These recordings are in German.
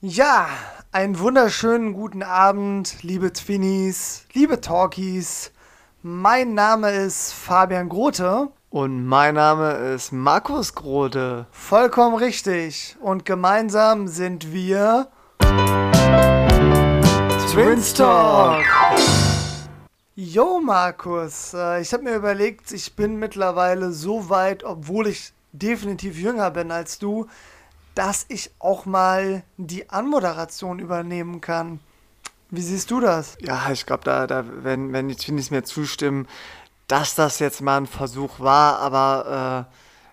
Ja, einen wunderschönen guten Abend, liebe Twinnies, liebe Talkies. Mein Name ist Fabian Grote. Und mein Name ist Markus Grote. Vollkommen richtig. Und gemeinsam sind wir Twins Talk. Jo, Markus, äh, ich habe mir überlegt, ich bin mittlerweile so weit, obwohl ich definitiv jünger bin als du, dass ich auch mal die Anmoderation übernehmen kann. Wie siehst du das? Ja, ich glaube, da, da wenn, wenn die Twinnies mir zustimmen, dass das jetzt mal ein Versuch war, aber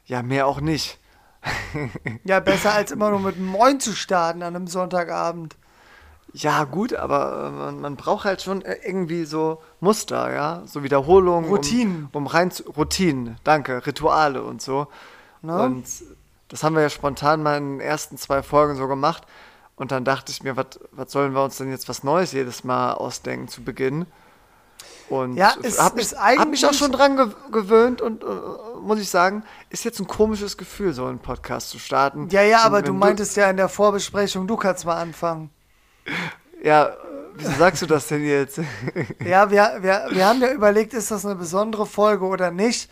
äh, ja, mehr auch nicht. ja, besser als immer nur mit Moin zu starten an einem Sonntagabend. Ja, gut, aber äh, man, man, braucht halt schon äh, irgendwie so Muster, ja, so Wiederholungen. Routinen. Um, um rein zu, Routinen, danke, Rituale und so. Ne? Und das haben wir ja spontan mal in den ersten zwei Folgen so gemacht. Und dann dachte ich mir, was sollen wir uns denn jetzt was Neues jedes Mal ausdenken zu Beginn? Und ja, es habe mich, hab mich auch schon dran ge gewöhnt und äh, muss ich sagen, ist jetzt ein komisches Gefühl, so einen Podcast zu starten. Ja, ja, aber du meintest du ja in der Vorbesprechung, du kannst mal anfangen. Ja, wieso sagst du das denn jetzt? ja, wir, wir, wir haben ja überlegt, ist das eine besondere Folge oder nicht.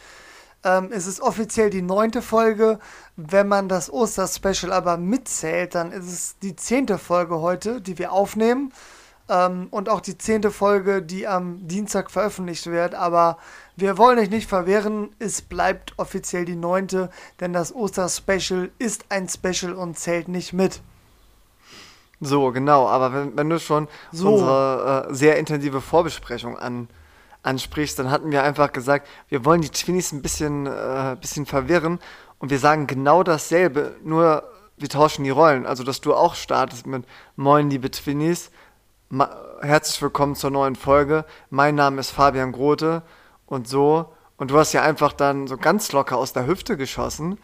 Ähm, es ist offiziell die neunte Folge. Wenn man das Osterspecial aber mitzählt, dann ist es die zehnte Folge heute, die wir aufnehmen. Ähm, und auch die zehnte Folge, die am Dienstag veröffentlicht wird. Aber wir wollen euch nicht verwehren, es bleibt offiziell die neunte, denn das Osterspecial ist ein Special und zählt nicht mit. So, genau, aber wenn, wenn du schon so. unsere äh, sehr intensive Vorbesprechung an, ansprichst, dann hatten wir einfach gesagt, wir wollen die Twinnies ein bisschen, äh, bisschen verwirren und wir sagen genau dasselbe, nur wir tauschen die Rollen. Also, dass du auch startest mit Moin, liebe Twinnies. Herzlich willkommen zur neuen Folge. Mein Name ist Fabian Grote und so. Und du hast ja einfach dann so ganz locker aus der Hüfte geschossen.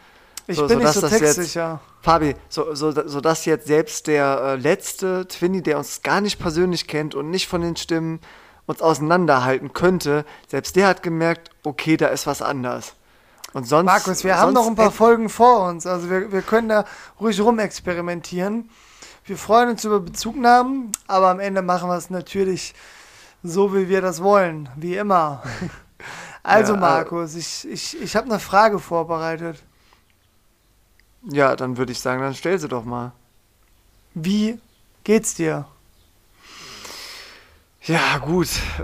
Ich so, bin nicht so textsicher. Jetzt, Fabi, so, so, so dass jetzt selbst der äh, letzte Twinny, der uns gar nicht persönlich kennt und nicht von den Stimmen uns auseinanderhalten könnte, selbst der hat gemerkt, okay, da ist was anders. Und sonst. Markus, wir haben noch ein paar Folgen vor uns. Also wir, wir können da ruhig rumexperimentieren. Wir freuen uns über Bezugnahmen, aber am Ende machen wir es natürlich so, wie wir das wollen. Wie immer. Also, ja, Markus, ich, ich, ich habe eine Frage vorbereitet. Ja, dann würde ich sagen, dann stell sie doch mal. Wie geht's dir? Ja, gut. Äh,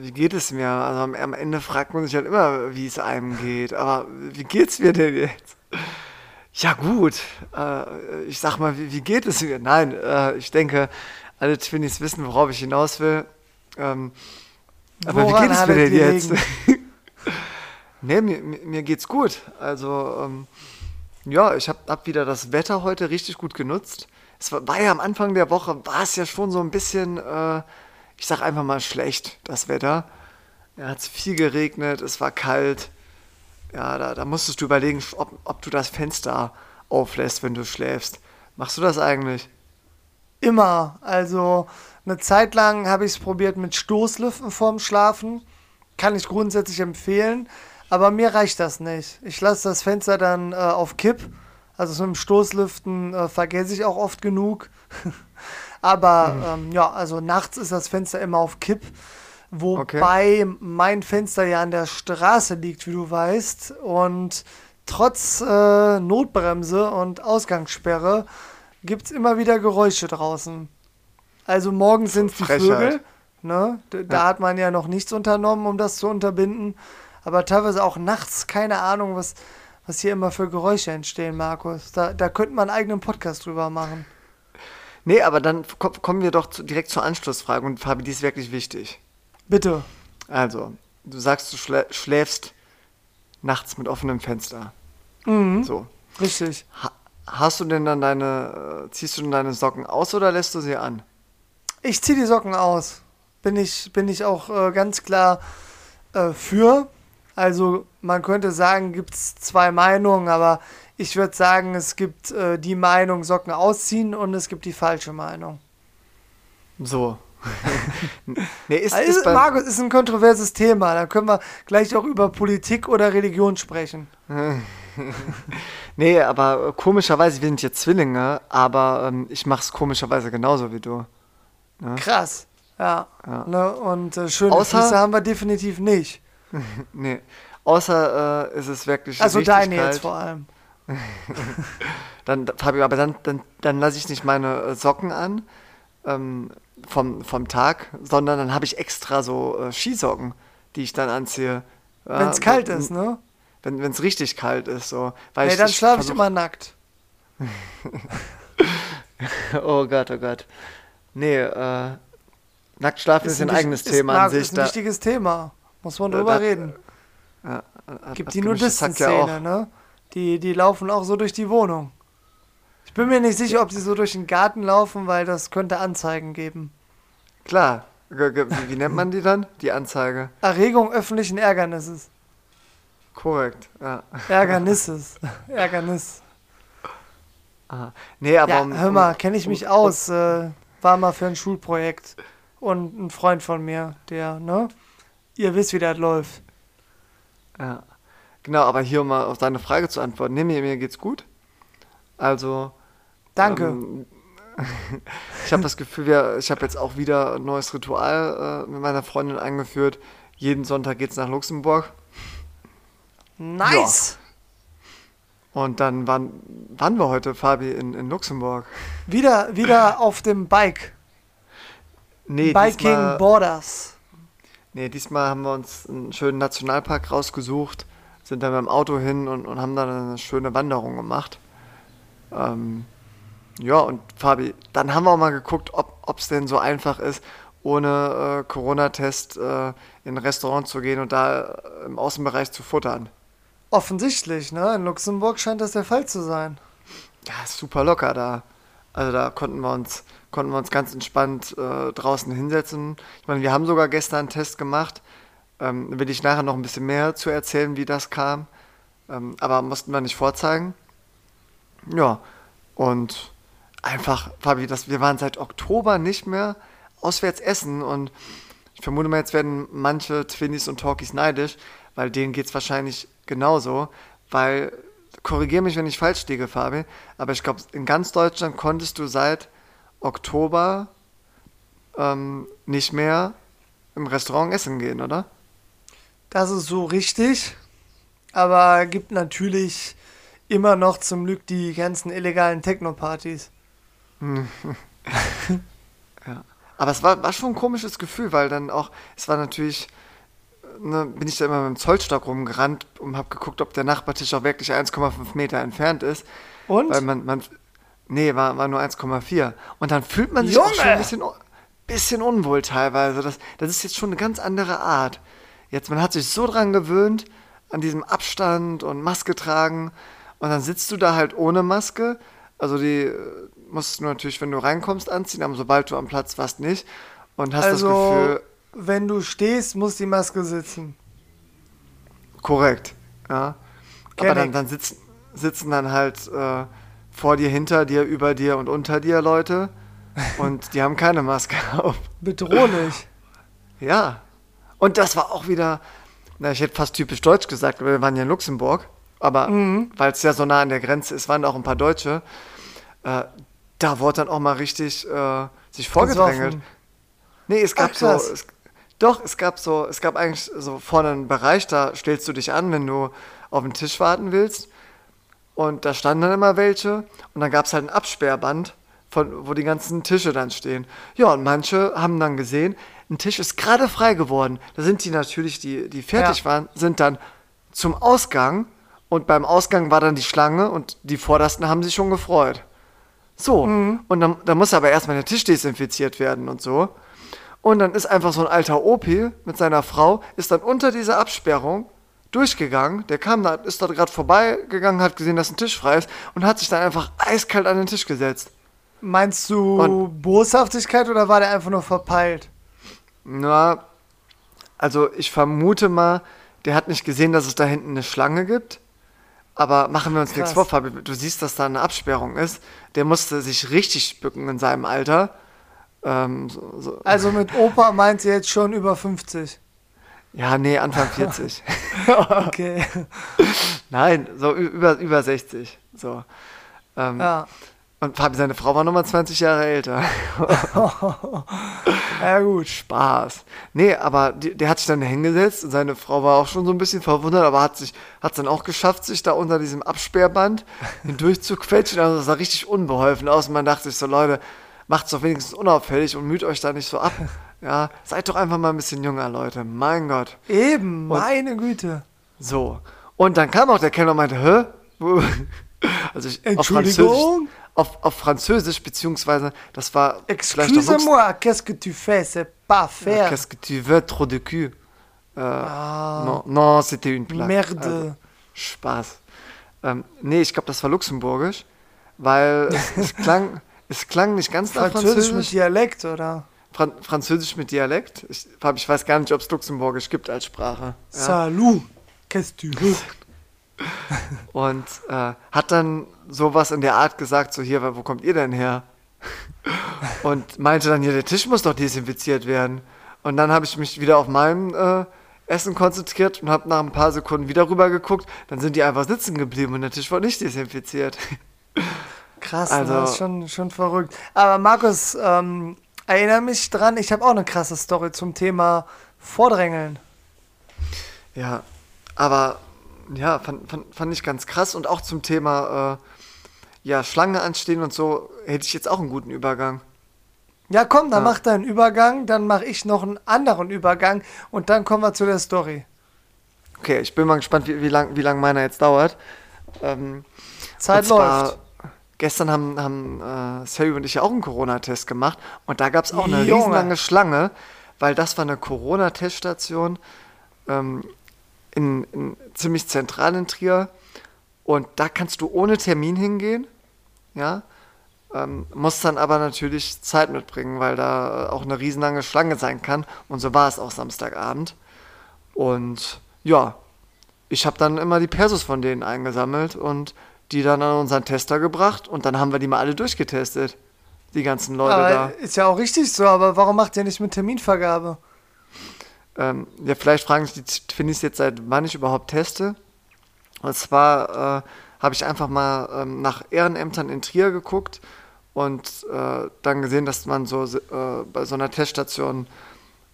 wie geht es mir? Also am, am, Ende fragt man sich halt immer, wie es einem geht. Aber wie geht's mir denn jetzt? Ja, gut. Äh, ich sag mal, wie, wie, geht es mir? Nein, äh, ich denke, alle Twinnies wissen, worauf ich hinaus will. Ähm, aber wie geht es mir denn jetzt? nee, mir, mir geht's gut. Also, ähm, ja, ich habe hab wieder das Wetter heute richtig gut genutzt. Es war, war, ja am Anfang der Woche, war es ja schon so ein bisschen äh, ich sag einfach mal schlecht, das Wetter. Ja, hat viel geregnet, es war kalt. Ja, da, da musstest du überlegen, ob, ob du das Fenster auflässt, wenn du schläfst. Machst du das eigentlich? Immer. Also eine Zeit lang habe ich es probiert mit Stoßlüften vorm Schlafen. Kann ich grundsätzlich empfehlen. Aber mir reicht das nicht. Ich lasse das Fenster dann äh, auf Kipp. Also so mit dem Stoßlüften äh, vergesse ich auch oft genug. Aber mhm. ähm, ja, also nachts ist das Fenster immer auf Kipp. Wobei okay. mein Fenster ja an der Straße liegt, wie du weißt. Und trotz äh, Notbremse und Ausgangssperre gibt es immer wieder Geräusche draußen. Also morgens sind es die Vögel. Ne? Da, ja. hat man ja noch nichts unternommen, um das zu unterbinden. Aber teilweise auch nachts, keine Ahnung, was, was hier immer für Geräusche entstehen, Markus. Da, da könnte man einen eigenen Podcast drüber machen. Nee, aber dann kommen wir doch direkt zur Anschlussfrage und Fabi, die ist wirklich wichtig. Bitte. Also, du sagst, du schlä schläfst nachts mit offenem Fenster. Mhm. So. Richtig. Ha hast du denn dann deine, äh, ziehst du denn deine Socken aus oder lässt du sie an? Ich ziehe die Socken aus. Bin ich, bin ich auch äh, ganz klar äh, für. Also man könnte sagen, gibt es zwei Meinungen, aber ich würde sagen, es gibt äh, die Meinung Socken ausziehen und es gibt die falsche Meinung. So. nee, ist, also, ist Markus, ist ein kontroverses Thema. Da können wir gleich auch über Politik oder Religion sprechen. Nee, aber äh, komischerweise, wir sind jetzt Zwillinge, aber ähm, ich mach's komischerweise genauso wie du. Krass. Ja. Ja. Ne? Und äh, schöne Außer- Füße haben wir definitiv nicht. Nee. Außer äh, ist es wirklich Also deine jetzt vor allem. Dann, Fabio, aber dann, dann, dann lasse ich nicht meine äh, Socken an ähm, vom, vom Tag, sondern dann habe ich extra so äh, Skisocken, die ich dann anziehe. Ja, Wenn es kalt ist, ne? Wenn es richtig kalt ist, so. Weil Nee, dann schlafe ich immer nackt. Oh Gott, oh Gott. Nee, äh, Nacktschlafen ist, ein, wich- eigenes ist, Thema na, an sich. Ist ein Da, wichtiges Thema. Muss man drüber da- reden. ja, hat- Gibt hat die gemischtes Hack ja ne? Die, die laufen auch so durch die Wohnung. Ich bin mir nicht sicher, ob die so durch den Garten laufen, weil das könnte Anzeigen geben. Klar. Wie, nennt man die dann? Die Anzeige. Erregung öffentlichen Ärgernisses. Korrekt, ja. Ärgernisses. Ärgernis. Aha. Nee, aber Ja, um, hör mal, kenne ich mich um- aus. Äh, war mal für ein Schulprojekt. Und ein Freund von mir, der, ne? Ihr wisst, wie das läuft. Ja. Genau, aber hier um mal auf deine Frage zu antworten. Nee, mir, mir geht's gut. Also. Danke. Ähm, ich habe das Gefühl, wir, ich habe jetzt auch wieder ein neues Ritual äh, mit meiner Freundin eingeführt. Jeden Sonntag geht's nach Luxemburg. nice! Und dann waren, waren wir heute, Fabi, in, in Luxemburg. Wieder, wieder auf dem Bike. Nee, Biking diesmal, Borders. nee, diesmal haben wir uns einen schönen Nationalpark rausgesucht, sind dann mit dem Auto hin und, und haben dann eine schöne Wanderung gemacht. Ähm, ja, und Fabi, dann haben wir auch mal geguckt, ob es denn so einfach ist, ohne äh, Corona-Test äh, in ein Restaurant zu gehen und da äh, im Außenbereich zu futtern. Offensichtlich, ne? In Luxemburg scheint das der Fall zu sein. Ja, ist super locker da. Also da konnten wir uns, konnten wir uns ganz entspannt äh, draußen hinsetzen. Ich meine, wir haben sogar gestern einen Test gemacht. Ähm, will ich nachher noch ein bisschen mehr zu erzählen, wie das kam. Ähm, aber mussten wir nicht vorzeigen. Ja, und einfach, Fabi, das, wir waren seit Oktober nicht mehr auswärts essen und ich vermute mal, jetzt werden manche Twinnies und Talkies neidisch, weil denen geht es wahrscheinlich genauso, weil, korrigiere mich, wenn ich falsch liege, Fabi, aber ich glaube, in ganz Deutschland konntest du seit Oktober ähm, nicht mehr im Restaurant essen gehen, oder? Das ist so richtig. Aber gibt natürlich immer noch zum Glück die ganzen illegalen Techno-Partys. Aber es war, war schon ein komisches Gefühl, weil dann auch, es war natürlich, ne, bin ich da immer mit dem Zollstock rumgerannt und habe geguckt, ob der Nachbartisch auch wirklich 1,5 Meter entfernt ist. Und? Weil man, man nee, war, war nur 1,4. Und dann fühlt man sich auch Junge! schon ein bisschen, bisschen unwohl teilweise. Das, das ist jetzt schon eine ganz andere Art. Jetzt, man hat sich so dran gewöhnt, an diesem Abstand und Maske tragen. Und dann sitzt du da halt ohne Maske. Also die äh, musst du natürlich, wenn du reinkommst, anziehen, aber sobald du am Platz warst, nicht. Und hast das also, Gefühl, wenn du stehst, muss die Maske sitzen. Korrekt, ja. Kenn Aber dann, dann sitzen, sitzen dann halt äh, vor dir, hinter dir, über dir und unter dir Leute und die haben keine Maske auf. Bedrohlich. Ja. Und das war auch wieder, na, ich hätte fast typisch deutsch gesagt, weil wir waren ja in Luxemburg, aber Mhm. weil es ja so nah an der Grenze ist, waren auch ein paar Deutsche. Äh, da wurde dann auch mal richtig äh, sich vorgedrängelt. Nee, es gab Ach, so. Es, doch, es gab so, es gab eigentlich so vorne einen Bereich, da stellst du dich an, wenn du auf den Tisch warten willst. Und da standen dann immer welche. Und dann gab es halt ein Absperrband, von, wo die ganzen Tische dann stehen. Ja, und manche haben dann gesehen, ein Tisch ist gerade frei geworden. Da sind die natürlich, die, die fertig Ja. waren, sind dann zum Ausgang. Und beim Ausgang war dann die Schlange und die Vordersten haben sich schon gefreut. So, und dann, dann muss aber erstmal der Tisch desinfiziert werden und so. Und dann ist einfach so ein alter Opi mit seiner Frau, ist dann unter dieser Absperrung durchgegangen. Der kam da, ist dort gerade vorbeigegangen, hat gesehen, dass ein Tisch frei ist und hat sich dann einfach eiskalt an den Tisch gesetzt. Meinst du Und- Boshaftigkeit oder war der einfach nur verpeilt? Na, also ich vermute mal, der hat nicht gesehen, dass es da hinten eine Schlange gibt. Aber machen wir uns nichts Krass. vor, Fabi. Du siehst, dass da eine Absperrung ist. Der musste sich richtig bücken in seinem Alter. Ähm, so, so. Also mit Opa meint sie jetzt schon über 50. Ja, nee, Anfang 40. Okay. Nein, so über, über 60. So. Ähm, Ja. Und Fabi, seine Frau war nochmal 20 Jahre älter. Ja, gut. Spaß. Nee, aber die, der hat sich dann hingesetzt und seine Frau war auch schon so ein bisschen verwundert, aber hat sich hat dann auch geschafft, sich da unter diesem Absperrband hindurch zu quetschen. Also das sah richtig unbeholfen aus und man dachte sich so, Leute, macht's doch wenigstens unauffällig und müht euch da nicht so ab. Ja, seid doch einfach mal ein bisschen jünger, Leute. Mein Gott. Eben, meine Güte. So. Und dann kam auch der Kellner und meinte, hä? Also ich, auf Französisch, Entschuldigung? Auf, auf Französisch, beziehungsweise, das war Excuse-moi, qu'est-ce que tu fais? C'est pas faire. Qu'est-ce que tu veux, trop de cul? Äh, Ah, non, non, c'était une blague. Merde. Also, Spaß. Ähm, nee, ich glaube, das war luxemburgisch, weil es, klang, es klang nicht ganz nach Französisch mit Französisch. Dialekt, oder? Fran Französisch mit Dialekt. Ich, ich weiß gar nicht, ob es luxemburgisch gibt als Sprache. Ja. Salut, qu'est-ce que tu veux? Und äh, hat dann sowas in der Art gesagt, so hier, wo kommt ihr denn her? Und meinte dann, hier, der Tisch muss doch desinfiziert werden. Und dann habe ich mich wieder auf mein äh, Essen konzentriert und habe nach ein paar Sekunden wieder rüber geguckt. Dann sind die einfach sitzen geblieben und der Tisch war nicht desinfiziert. Krass, Also- das ist schon, schon verrückt. Aber Markus, ähm, erinnere mich dran, ich habe auch eine krasse Story zum Thema Vordrängeln. Ja, aber ja, fand, fand, fand ich ganz krass. Und auch zum Thema äh, ja, Schlange anstehen und so hätte ich jetzt auch einen guten Übergang. Ja, komm, dann Ja. mach deinen Übergang, dann mache ich noch einen anderen Übergang und dann kommen wir zu der Story. Okay, ich bin mal gespannt, wie, wie lang, wie lang meiner jetzt dauert. Ähm, Zeit zwar, läuft. Gestern haben, haben äh, Sari und ich ja auch einen Corona-Test gemacht und da gab es auch eine Junge. riesenlange Schlange, weil das war eine Corona-Teststation ähm, in, in, ziemlich zentral in Trier und da kannst du ohne Termin hingehen, ja, ähm, musst dann aber natürlich Zeit mitbringen, weil da auch eine riesenlange Schlange sein kann und so war es auch Samstagabend und ja, ich habe dann immer die Persos von denen eingesammelt und die dann an unseren Tester gebracht und dann haben wir die mal alle durchgetestet. Die ganzen Leute Aber da. ist ja auch richtig so, aber warum macht ihr nicht mit Terminvergabe? Ähm, ja, vielleicht fragen sich die Finis jetzt, seit wann ich überhaupt teste. Und zwar äh, habe ich einfach mal ähm, nach Ehrenämtern in Trier geguckt und äh, dann gesehen, dass man so äh, bei so einer Teststation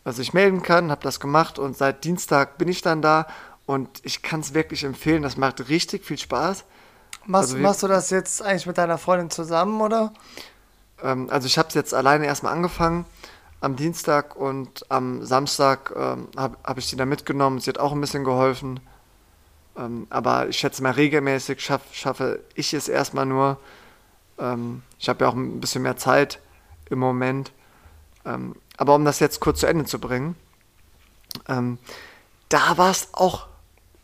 äh, sich melden kann, habe das gemacht und seit Dienstag bin ich dann da und ich kann es wirklich empfehlen. Das macht richtig viel Spaß. Machst, Also machst du das jetzt eigentlich mit deiner Freundin zusammen, oder? Ähm, also ich habe es jetzt alleine erstmal angefangen am Dienstag und am Samstag ähm, habe hab ich sie da mitgenommen. Sie hat auch ein bisschen geholfen. Ähm, aber ich schätze mal, regelmäßig schaff, schaffe ich es erstmal nur. Ähm, ich habe ja auch ein bisschen mehr Zeit im Moment. Ähm, aber um das jetzt kurz zu Ende zu bringen, ähm, da war es auch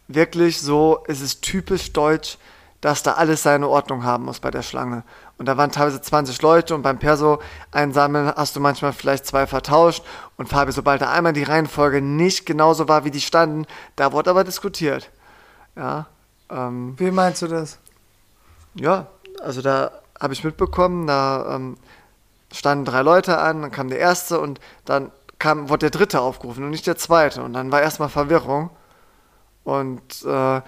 wirklich so, es ist typisch deutsch, dass da alles seine Ordnung haben muss bei der Schlange. Und da waren teilweise 20 Leute und beim Perso einsammeln hast du manchmal vielleicht zwei vertauscht. Und Fabi, sobald da einmal die Reihenfolge nicht genauso war, wie die standen, da wurde aber diskutiert. Ja, ähm, Wie meinst du das? ja, also da habe ich mitbekommen, da ähm, standen drei Leute an, dann kam der erste und dann kam, wurde der dritte aufgerufen und nicht der zweite. Und dann war erstmal Verwirrung. Und äh,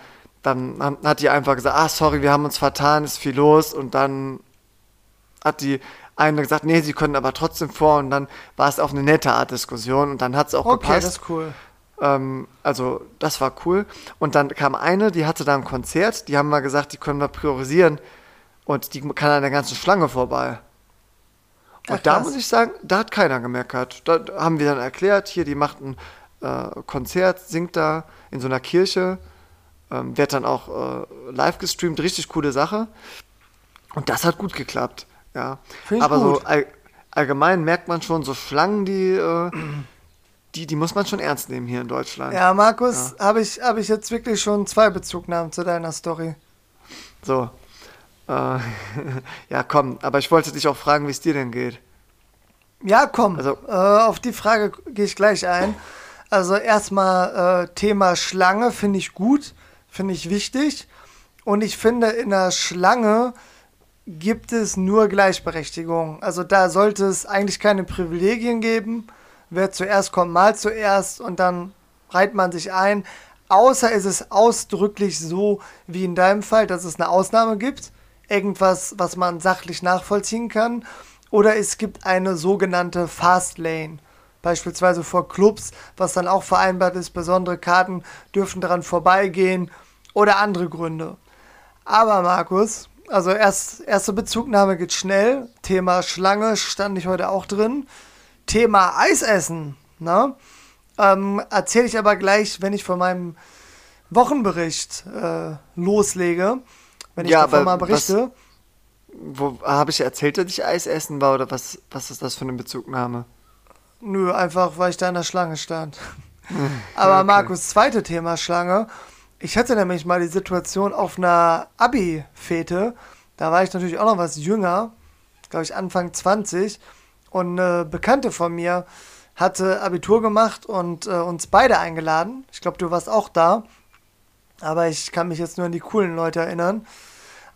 dann hat die einfach gesagt, ah, sorry, wir haben uns vertan, ist viel los. Und dann hat die eine gesagt, nee, sie können aber trotzdem vor. Und dann war es auf eine nette Art Diskussion und dann hat es auch Okay, gepasst. das ist cool. Ähm, also das war cool. Und dann kam eine, die hatte da ein Konzert, die haben mal gesagt, die können wir priorisieren und die kann an der ganzen Schlange vorbei. Und Ach, da muss ich sagen, da hat keiner gemeckert. Da haben wir dann erklärt, hier, die macht ein äh, Konzert, singt da in so einer Kirche, ähm, wird dann auch äh, live gestreamt, richtig coole Sache. Und das hat gut geklappt, ja. Aber gut. so all, allgemein merkt man schon, so Schlangen, die, äh, die, die muss man schon ernst nehmen hier in Deutschland. Ja, Markus, habe ich, hab ich jetzt wirklich schon zwei Bezugnahmen zu deiner Story. So. Äh, ja, komm, aber ich wollte dich auch fragen, wie es dir denn geht. Ja, komm, Also- äh, auf die Frage gehe ich gleich ein. Also erstmal äh, Thema Schlange finde ich gut, finde ich wichtig. Und ich finde, in der Schlange gibt es nur Gleichberechtigung. Also da sollte es eigentlich keine Privilegien geben. Wer zuerst kommt, mal zuerst und dann reiht man sich ein. Außer ist es ausdrücklich so, wie in deinem Fall, dass es eine Ausnahme gibt. Irgendwas, was man sachlich nachvollziehen kann. Oder es gibt eine sogenannte Fast Lane. Beispielsweise vor Clubs, was dann auch vereinbart ist. Besondere Karten dürfen daran vorbeigehen. Oder andere Gründe. Aber Markus, also erst, erste Bezugnahme geht schnell. Thema Schlange stand ich heute auch drin. Thema Eisessen. Ne? Ähm, Erzähle ich aber gleich, wenn ich von meinem Wochenbericht äh, loslege. Wenn ich Ja, davon mal berichte. Wo habe ich erzählt, dass ich Eis essen war oder was, was ist das für eine Bezugnahme? Nö, einfach weil ich da in der Schlange stand. Aber Markus, zweite Thema Schlange. Ich hatte nämlich mal die Situation auf einer Abi-Fete. Da war ich natürlich auch noch was jünger, glaube ich Anfang 20. Und eine Bekannte von mir hatte Abitur gemacht und äh, uns beide eingeladen. Ich glaube, du warst auch da. Aber ich kann mich jetzt nur an die coolen Leute erinnern.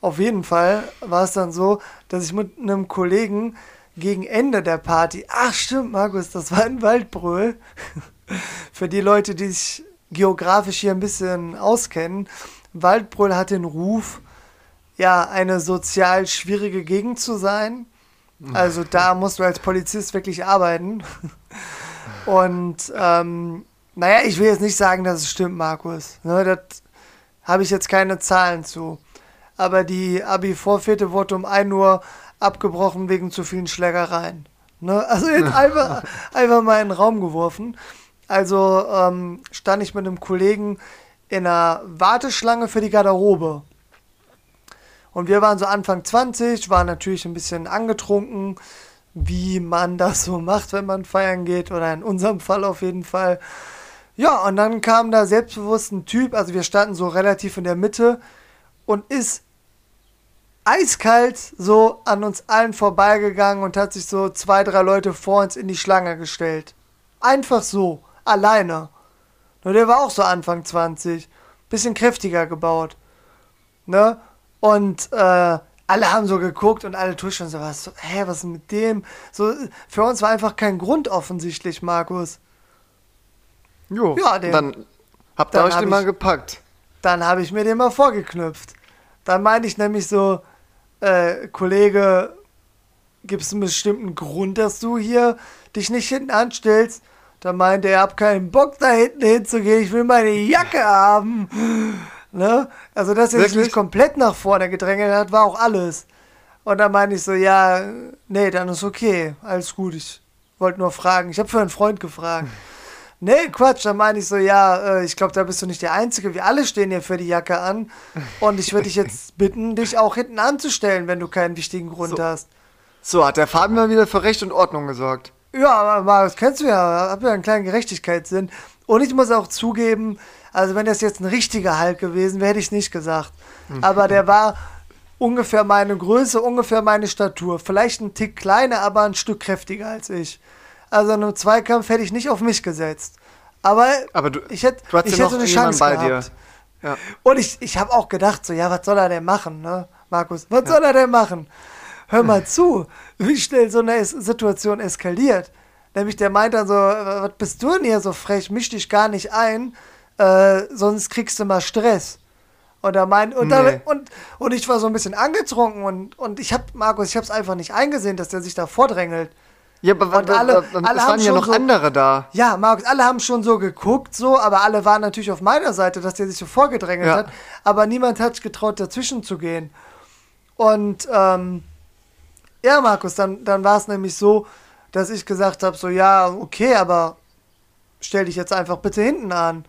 Auf jeden Fall war es dann so, dass ich mit einem Kollegen gegen Ende der Party, ach stimmt, Markus, das war in Waldbröl. Für die Leute, die sich geografisch hier ein bisschen auskennen, Waldbröl hat den Ruf, ja, eine sozial schwierige Gegend zu sein. Also da musst du als Polizist wirklich arbeiten. Und ähm, naja, ich will jetzt nicht sagen, dass es stimmt, Markus. Ne, das habe ich jetzt keine Zahlen zu. Aber die Abi-Vorfete wurde um 1 Uhr abgebrochen wegen zu vielen Schlägereien. Ne? Also jetzt einfach, einfach mal in den Raum geworfen. Also ähm, stand ich mit einem Kollegen in einer Warteschlange für die Garderobe. Und wir waren so Anfang 20, waren natürlich ein bisschen angetrunken, wie man das so macht, wenn man feiern geht, oder in unserem Fall auf jeden Fall. Ja, und dann kam da selbstbewusst ein Typ, also wir standen so relativ in der Mitte und ist eiskalt so an uns allen vorbeigegangen und hat sich so zwei, drei Leute vor uns in die Schlange gestellt. Einfach so, alleine. Nur der war auch so Anfang 20, bisschen kräftiger gebaut. Ne? Und äh, alle haben so geguckt und alle tuschen so was. So, hä, was ist mit dem? So, für uns war einfach kein Grund offensichtlich, Markus. Jo, Ja, den- dann habt ihr euch hab den mal ich- gepackt. Dann habe ich mir den mal vorgeknüpft. Dann meinte ich nämlich so, äh, Kollege, gibt es einen bestimmten Grund, dass du hier dich nicht hinten anstellst? Da meinte er, hab keinen Bock da hinten hinzugehen, ich will meine Jacke haben. Ne? Also, dass er sich nicht komplett nach vorne gedrängelt hat, war auch alles. Und dann meinte ich so, ja, nee, dann ist okay, alles gut, ich wollte nur fragen. Ich habe für einen Freund gefragt. Nee, Quatsch, dann meine ich so, ja, äh, ich glaube, da bist du nicht der Einzige. Wir alle stehen hier für die Jacke an. Und ich würde dich jetzt bitten, dich auch hinten anzustellen, wenn du keinen wichtigen Grund So. hast. So, hat der Fabian mal wieder für Recht und Ordnung gesorgt. Ja, aber Marius, kennst du ja, hab ja einen kleinen Gerechtigkeitssinn. Und ich muss auch zugeben, also wenn das jetzt ein richtiger Halt gewesen wäre, hätte ich nicht gesagt. Aber der war ungefähr meine Größe, ungefähr meine Statur. Vielleicht ein Tick kleiner, aber ein Stück kräftiger als ich. Also in einem Zweikampf hätte ich nicht auf mich gesetzt. Aber, Aber du, ich hätte, du ich ja hätte eine Chance bei gehabt. dir. Ja. Und ich, ich habe auch gedacht, so, ja, was soll er denn machen, ne, Markus? Was soll er denn machen? Hör mal zu, wie schnell so eine Situation eskaliert. Nämlich der meint dann so, was bist du denn hier so frech? Misch dich gar nicht ein, äh, sonst kriegst du mal Stress. Und er meint, und, Nee. und, und ich war so ein bisschen angetrunken und, und ich hab, Markus, ich hab's einfach nicht eingesehen, dass der sich da vordrängelt. Ja, aber Und alle- alle es haben waren ja noch so- andere da. Ja, Markus, alle haben schon so geguckt, so, aber alle waren natürlich auf meiner Seite, dass der sich so vorgedrängelt Ja. hat. Aber niemand hat sich getraut, dazwischen zu gehen. Und ähm, ja, Markus, dann, dann war es nämlich so, dass ich gesagt habe: so, ja, okay, aber stell dich jetzt einfach bitte hinten an.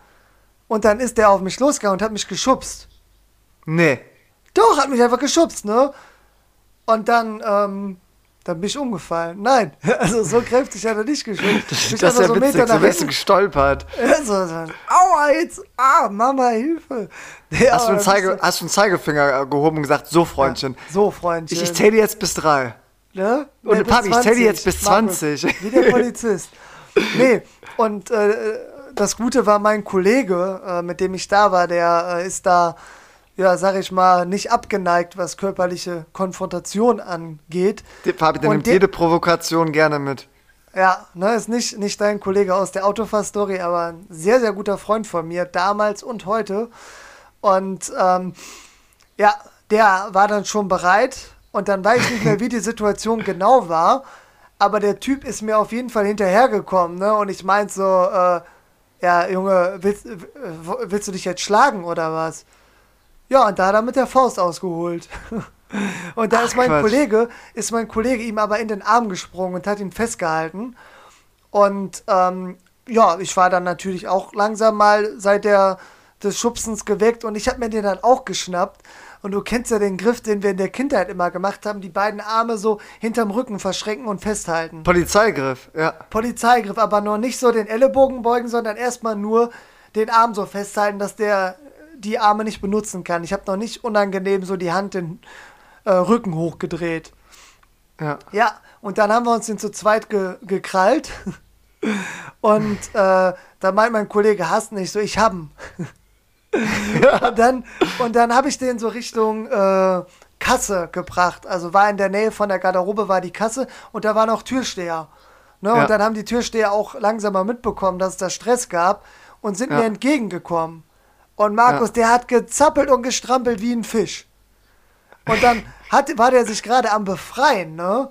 Und dann ist der auf mich losgegangen und hat mich geschubst. Nee. Doch, hat mich einfach geschubst, ne? Und dann, ähm, dann bin ich umgefallen. Nein, also so kräftig hat er nicht geschubst. Ich bin Das ist ja so witzig, Meter nach hinten gestolpert. ja, so, so, aua, jetzt, ah, Mama, Hilfe. Ja, Hast du, einen Zeige, das hast du einen Zeigefinger gehoben und gesagt, so Freundchen, ist So, Freundchen. ich, ich zähle jetzt bis drei. Ne? Und Nee, Papi, ich zähle 20, jetzt bis Markus. 20. Wie der Polizist. nee, und äh, das Gute war, mein Kollege, äh, mit dem ich da war, der äh, ist da, ja, sag ich mal, nicht abgeneigt, was körperliche Konfrontation angeht. Der Fabi, der Und nimmt der- jede Provokation gerne mit. Ja, ne, ist nicht, nicht dein Kollege aus der Autofahr-Story, aber ein sehr, sehr guter Freund von mir, damals und heute. Und ähm, ja, der war dann schon bereit und dann weiß ich nicht mehr, wie die Situation genau war, aber der Typ ist mir auf jeden Fall hinterhergekommen, ne? Und ich meinte so, äh, ja, Junge, willst, willst du dich jetzt schlagen oder was? Ja, und da hat er mit der Faust ausgeholt. Und da Ach, ist mein Quatsch. Kollege, ist mein Kollege ihm aber in den Arm gesprungen und hat ihn festgehalten. Und ähm, ja, ich war dann natürlich auch langsam mal seit der des Schubsens geweckt und ich habe mir den dann auch geschnappt. Und du kennst ja den Griff, den wir in der Kindheit immer gemacht haben, die beiden Arme so hinterm Rücken verschränken und festhalten. Polizeigriff, ja. Polizeigriff, aber noch nicht so den Ellenbogen beugen, sondern erstmal nur den Arm so festhalten, dass der die Arme nicht benutzen kann. Ich habe noch nicht unangenehm so die Hand den äh, Rücken hochgedreht. Ja. Ja, und dann haben wir uns den zu zweit ge gekrallt. Und äh, da meint mein Kollege, hast nicht so, ich hab'n. und dann, und dann habe ich den so Richtung äh, Kasse gebracht. Also war in der Nähe von der Garderobe war die Kasse und da war noch Türsteher. Ne? Ja. Und dann haben die Türsteher auch langsamer mitbekommen, dass es da Stress gab und sind ja. mir entgegengekommen. Und Markus, ja. der hat gezappelt und gestrampelt wie ein Fisch. Und dann hat, war der sich gerade am Befreien, ne?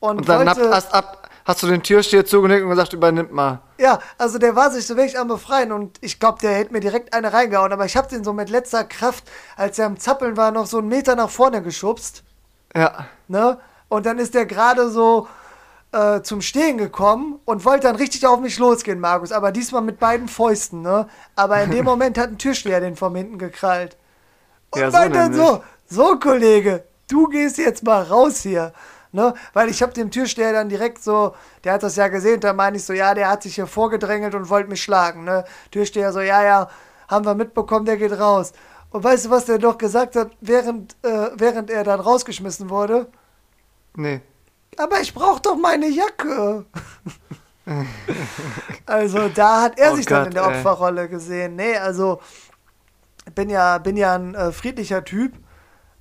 Und, und dann wollte, ab, ab, hast du den Türsteher zugenickt und gesagt, übernimmt mal. Ja, also der war sich so wirklich am Befreien und ich glaube, der hätte mir direkt eine reingehauen, aber ich habe den so mit letzter Kraft, als er am Zappeln war, noch so einen Meter nach vorne geschubst. Ja. Ne? Und dann ist der gerade so äh, zum Stehen gekommen und wollte dann richtig auf mich losgehen, Markus, aber diesmal mit beiden Fäusten, ne? Aber in dem Moment hat ein Türsteher den von hinten gekrallt. Und ja, so dann so, so Kollege, du gehst jetzt mal raus hier. Ne? Weil ich habe dem Türsteher dann direkt so, der hat das ja gesehen, da meine ich so, ja, der hat sich hier vorgedrängelt und wollte mich schlagen. Ne? Türsteher so, ja, ja, haben wir mitbekommen, der geht raus. Und weißt du, was der doch gesagt hat, während, äh, während er dann rausgeschmissen wurde? Nee. Aber ich brauche doch meine Jacke. also da hat er oh sich Gott, dann in der Opferrolle ey. gesehen. Nee, also bin ja, bin ja ein äh, friedlicher Typ.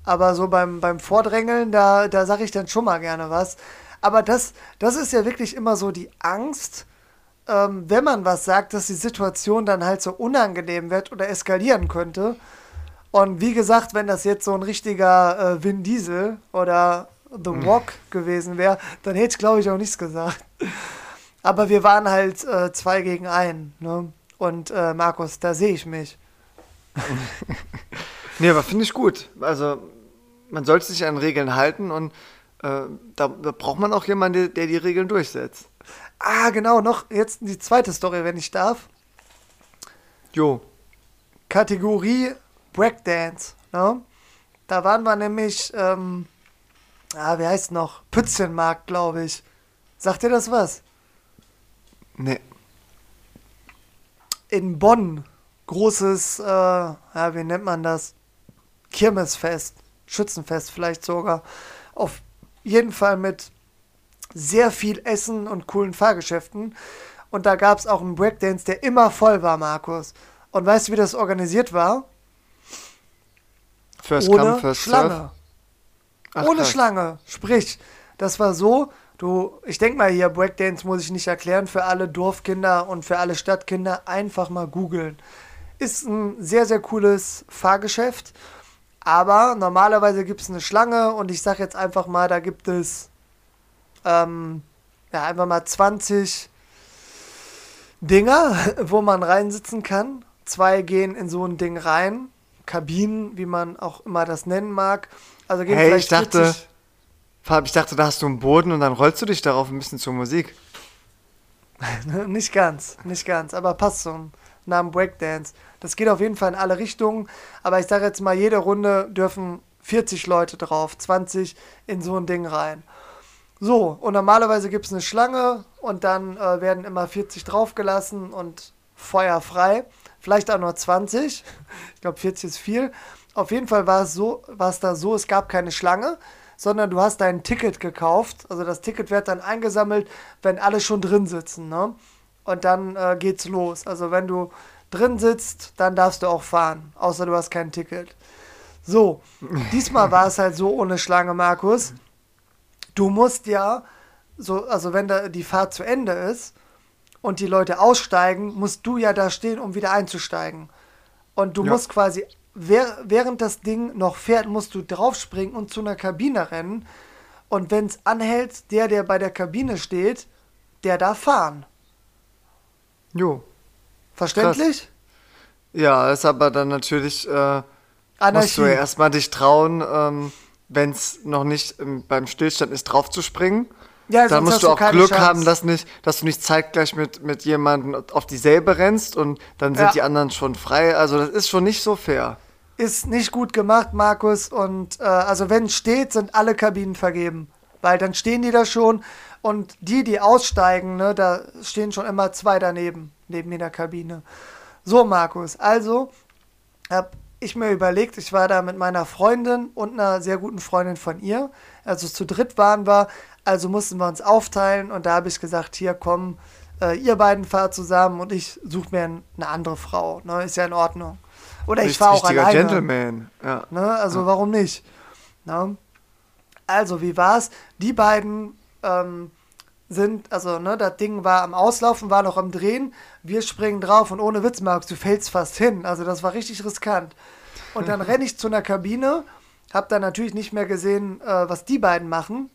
Aber so beim, beim Vordrängeln, da, da sage ich dann schon mal gerne was. Aber das, das ist ja wirklich immer so die Angst, ähm, wenn man was sagt, dass die Situation dann halt so unangenehm wird oder eskalieren könnte. Und wie gesagt, wenn das jetzt so ein richtiger äh, Vin Diesel oder The mhm. Rock gewesen wäre, dann hätte ich, glaube ich, auch nichts gesagt. Aber wir waren halt äh, zwei gegen einen. Ne? Und äh, Markus, da sehe ich mich. Nee, aber finde ich gut. Also man sollte sich an Regeln halten und äh, da, da, braucht man auch jemanden, der, die Regeln durchsetzt. Ah, genau, noch jetzt die zweite Story, wenn ich darf. Jo. Kategorie Breakdance. Ne? Da waren wir nämlich, ähm, ah, wie heißt noch? Pützchenmarkt, glaube ich. Sagt dir das was? Nee. In Bonn. Großes, äh, ja, wie nennt man das? Kirmesfest, Schützenfest vielleicht sogar. Auf jeden Fall mit sehr viel Essen und coolen Fahrgeschäften. Und da gab es auch einen Breakdance, der immer voll war, Markus. Und weißt du, wie das organisiert war? First Ohne come, first Schlange. Ach, Ohne krass. Schlange. Sprich, das war so, du, ich denke mal hier, Breakdance muss ich nicht erklären, für alle Dorfkinder und für alle Stadtkinder einfach mal googeln. Ist ein sehr, sehr cooles Fahrgeschäft aber normalerweise gibt es eine Schlange und ich sage jetzt einfach mal, da gibt es ähm, ja, einfach mal 20 Dinger, wo man reinsitzen kann. Zwei gehen in so ein Ding rein. Kabinen, wie man auch immer das nennen mag. Also gehen hey, ich dachte, Fab, ich dachte, da hast du einen Boden und dann rollst du dich darauf ein bisschen zur Musik. nicht ganz, nicht ganz, aber passt zum Namen Breakdance. Das geht auf jeden Fall in alle Richtungen. Aber ich sage jetzt mal, jede Runde dürfen 40 Leute drauf, 20 in so ein Ding rein. So, und normalerweise gibt es eine Schlange und dann äh, werden immer 40 draufgelassen und Feuer frei. Vielleicht auch nur 20. Ich glaube, 40 ist viel. Auf jeden Fall war es so, war es da so, es gab keine Schlange, sondern du hast dein Ticket gekauft. Also das Ticket wird dann eingesammelt, wenn alle schon drin sitzen. Ne? Und dann äh, geht's los. Also wenn du drin sitzt, dann darfst du auch fahren. Außer du hast kein Ticket. So, diesmal war es halt so ohne Schlange, Markus. Du musst ja so, also wenn da die Fahrt zu Ende ist und die Leute aussteigen, musst du ja da stehen, um wieder einzusteigen. Und du Ja. musst quasi, während das Ding noch fährt, musst du draufspringen und zu einer Kabine rennen. Und wenn es anhält, der, der bei der Kabine steht, der darf fahren. Jo. Verständlich? Ja, ist aber dann natürlich, äh, musst du Anarchie. ja erstmal dich trauen, ähm, wenn es noch nicht ähm, beim Stillstand ist, draufzuspringen. Ja, Dann musst du du auch Glück Chance. haben, dass, nicht, dass du nicht zeitgleich mit, mit jemandem auf dieselbe rennst und dann sind Ja. die anderen schon frei. Also das ist schon nicht so fair. Ist nicht gut gemacht, Markus. Und äh, also wenn es steht, sind alle Kabinen vergeben. Weil dann stehen die da schon und die, die aussteigen, ne, da stehen schon immer zwei daneben, neben in der Kabine. So, Markus, also habe ich mir überlegt, ich war da mit meiner Freundin und einer sehr guten Freundin von ihr. Also zu dritt waren wir, also mussten wir uns aufteilen und da habe ich gesagt, hier komm, äh, ihr beiden fahrt zusammen und ich suche mir ein- eine andere Frau. Ne, ist ja in Ordnung. Oder ich fahre auch richtiger alleine. Gentleman. Ja. Ne? Also warum nicht? Ne? Also, wie war's? Die beiden ähm, sind, also, ne, das Ding war am Auslaufen, war noch am Drehen. Wir springen drauf und ohne Witz, Markus, du fällst fast hin. Also, das war richtig riskant. Und dann renne ich zu einer Kabine, hab dann natürlich nicht mehr gesehen, äh, was die beiden machen.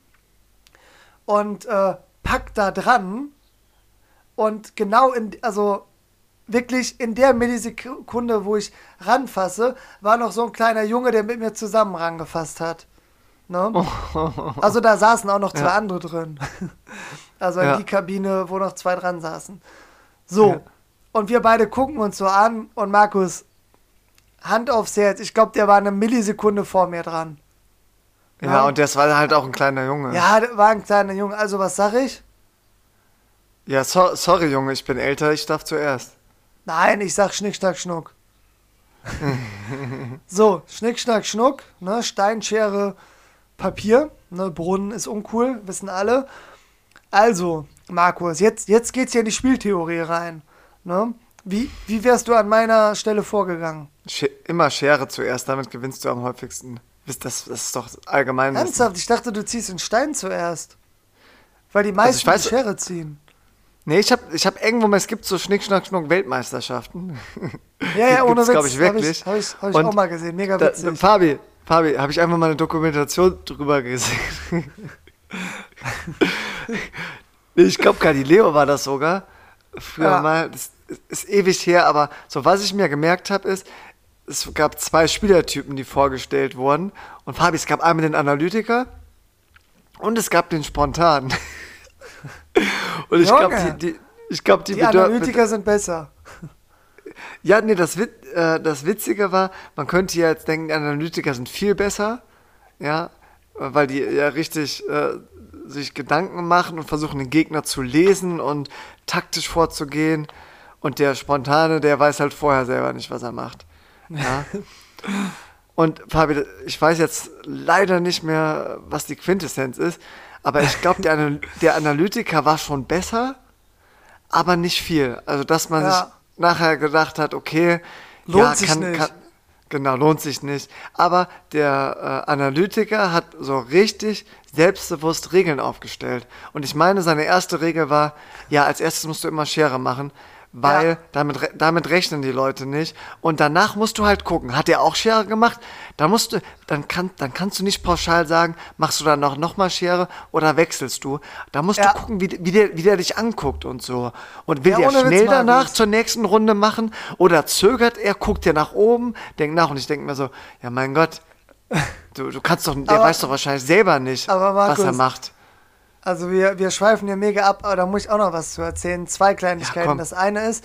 Und äh, pack da dran. Und genau in, also wirklich in der Millisekunde, wo ich ranfasse, war noch so ein kleiner Junge, der mit mir zusammen rangefasst hat. Ne? Also da saßen auch noch zwei Ja. andere drin. Also in Ja. die Kabine, wo noch zwei dran saßen. So, Ja. und wir beide gucken uns so an und Markus, Hand aufs Herz, ich glaube, der war eine Millisekunde vor mir dran. ja, Ja. und das war halt auch ein kleiner Junge. Ja, der war ein kleiner Junge. Also was sag ich? Ja, so, sorry, Junge, ich bin älter, ich darf zuerst. Nein, ich sag Schnick, Schnack, Schnuck. so, Schnick, Schnack, Schnuck, ne, Steinschere, Papier, ne, Brunnen ist uncool, wissen alle. Also, Markus, jetzt, jetzt geht's hier in die Spieltheorie rein. Ne? Wie, wie wärst du an meiner Stelle vorgegangen? Sch immer Schere zuerst, damit gewinnst du am häufigsten. Das, das ist doch allgemein. Ernsthaft, ich dachte, du ziehst den Stein zuerst. Weil die meisten Also ich weiß- die Schere ziehen. Nee, ich habe ich hab irgendwo mal, es gibt so Schnick, Schnack, Schnuck Weltmeisterschaften. Ja, ja, ohne Witz. glaub ich, wirklich. ich, hab ich, hab ich auch mal gesehen. Mega Da, witzig. Fabi, Fabi, habe ich einfach mal eine Dokumentation drüber gesehen. Ich glaube, Galileo war das sogar. Früher Ja. mal, das ist ewig her, aber so was ich mir gemerkt habe, ist, es gab zwei Spielertypen, die vorgestellt wurden. Und Fabi, es gab einmal den Analytiker und es gab den Spontan. Und ich glaube, die, die, ich glaube, die, die Analytiker sind besser. ja, nee, das, Wit äh, das Witzige war, man könnte ja jetzt denken, die Analytiker sind viel besser, ja, weil die ja richtig äh, sich Gedanken machen und versuchen, den Gegner zu lesen und taktisch vorzugehen. Und der Spontane, der weiß halt vorher selber nicht, was er macht. Ja. Und Fabi, ich weiß jetzt leider nicht mehr, was die Quintessenz ist, aber ich glaube, der, Anal der Analytiker war schon besser, aber nicht viel. Also, dass man Ja. sich nachher gedacht hat, okay, Lohnt ja, sich kann, nicht. Kann, genau, lohnt sich nicht. Aber der äh, Analytiker hat so richtig selbstbewusst Regeln aufgestellt. Und ich meine, seine erste Regel war, ja, als erstes musst du immer Schere machen, weil Ja. damit, damit rechnen die Leute nicht. Und danach musst du halt gucken, hat er auch Schere gemacht? Dann musst du, dann, kann, dann kannst du nicht pauschal sagen, machst du dann noch, noch mal Schere oder wechselst du. Da musst Ja. du gucken, wie, wie, der, wie der dich anguckt und so. Und will Ja, der schnell danach Markus. zur nächsten Runde machen oder zögert er, guckt er nach oben, denkt nach und ich denke mir so, ja mein Gott, du, du kannst doch, der Aber- weiß doch wahrscheinlich selber nicht, Aber was er Markus, macht. Also wir, wir schweifen hier mega ab, aber da muss ich auch noch was zu erzählen. Zwei Kleinigkeiten. komm. das eine ist,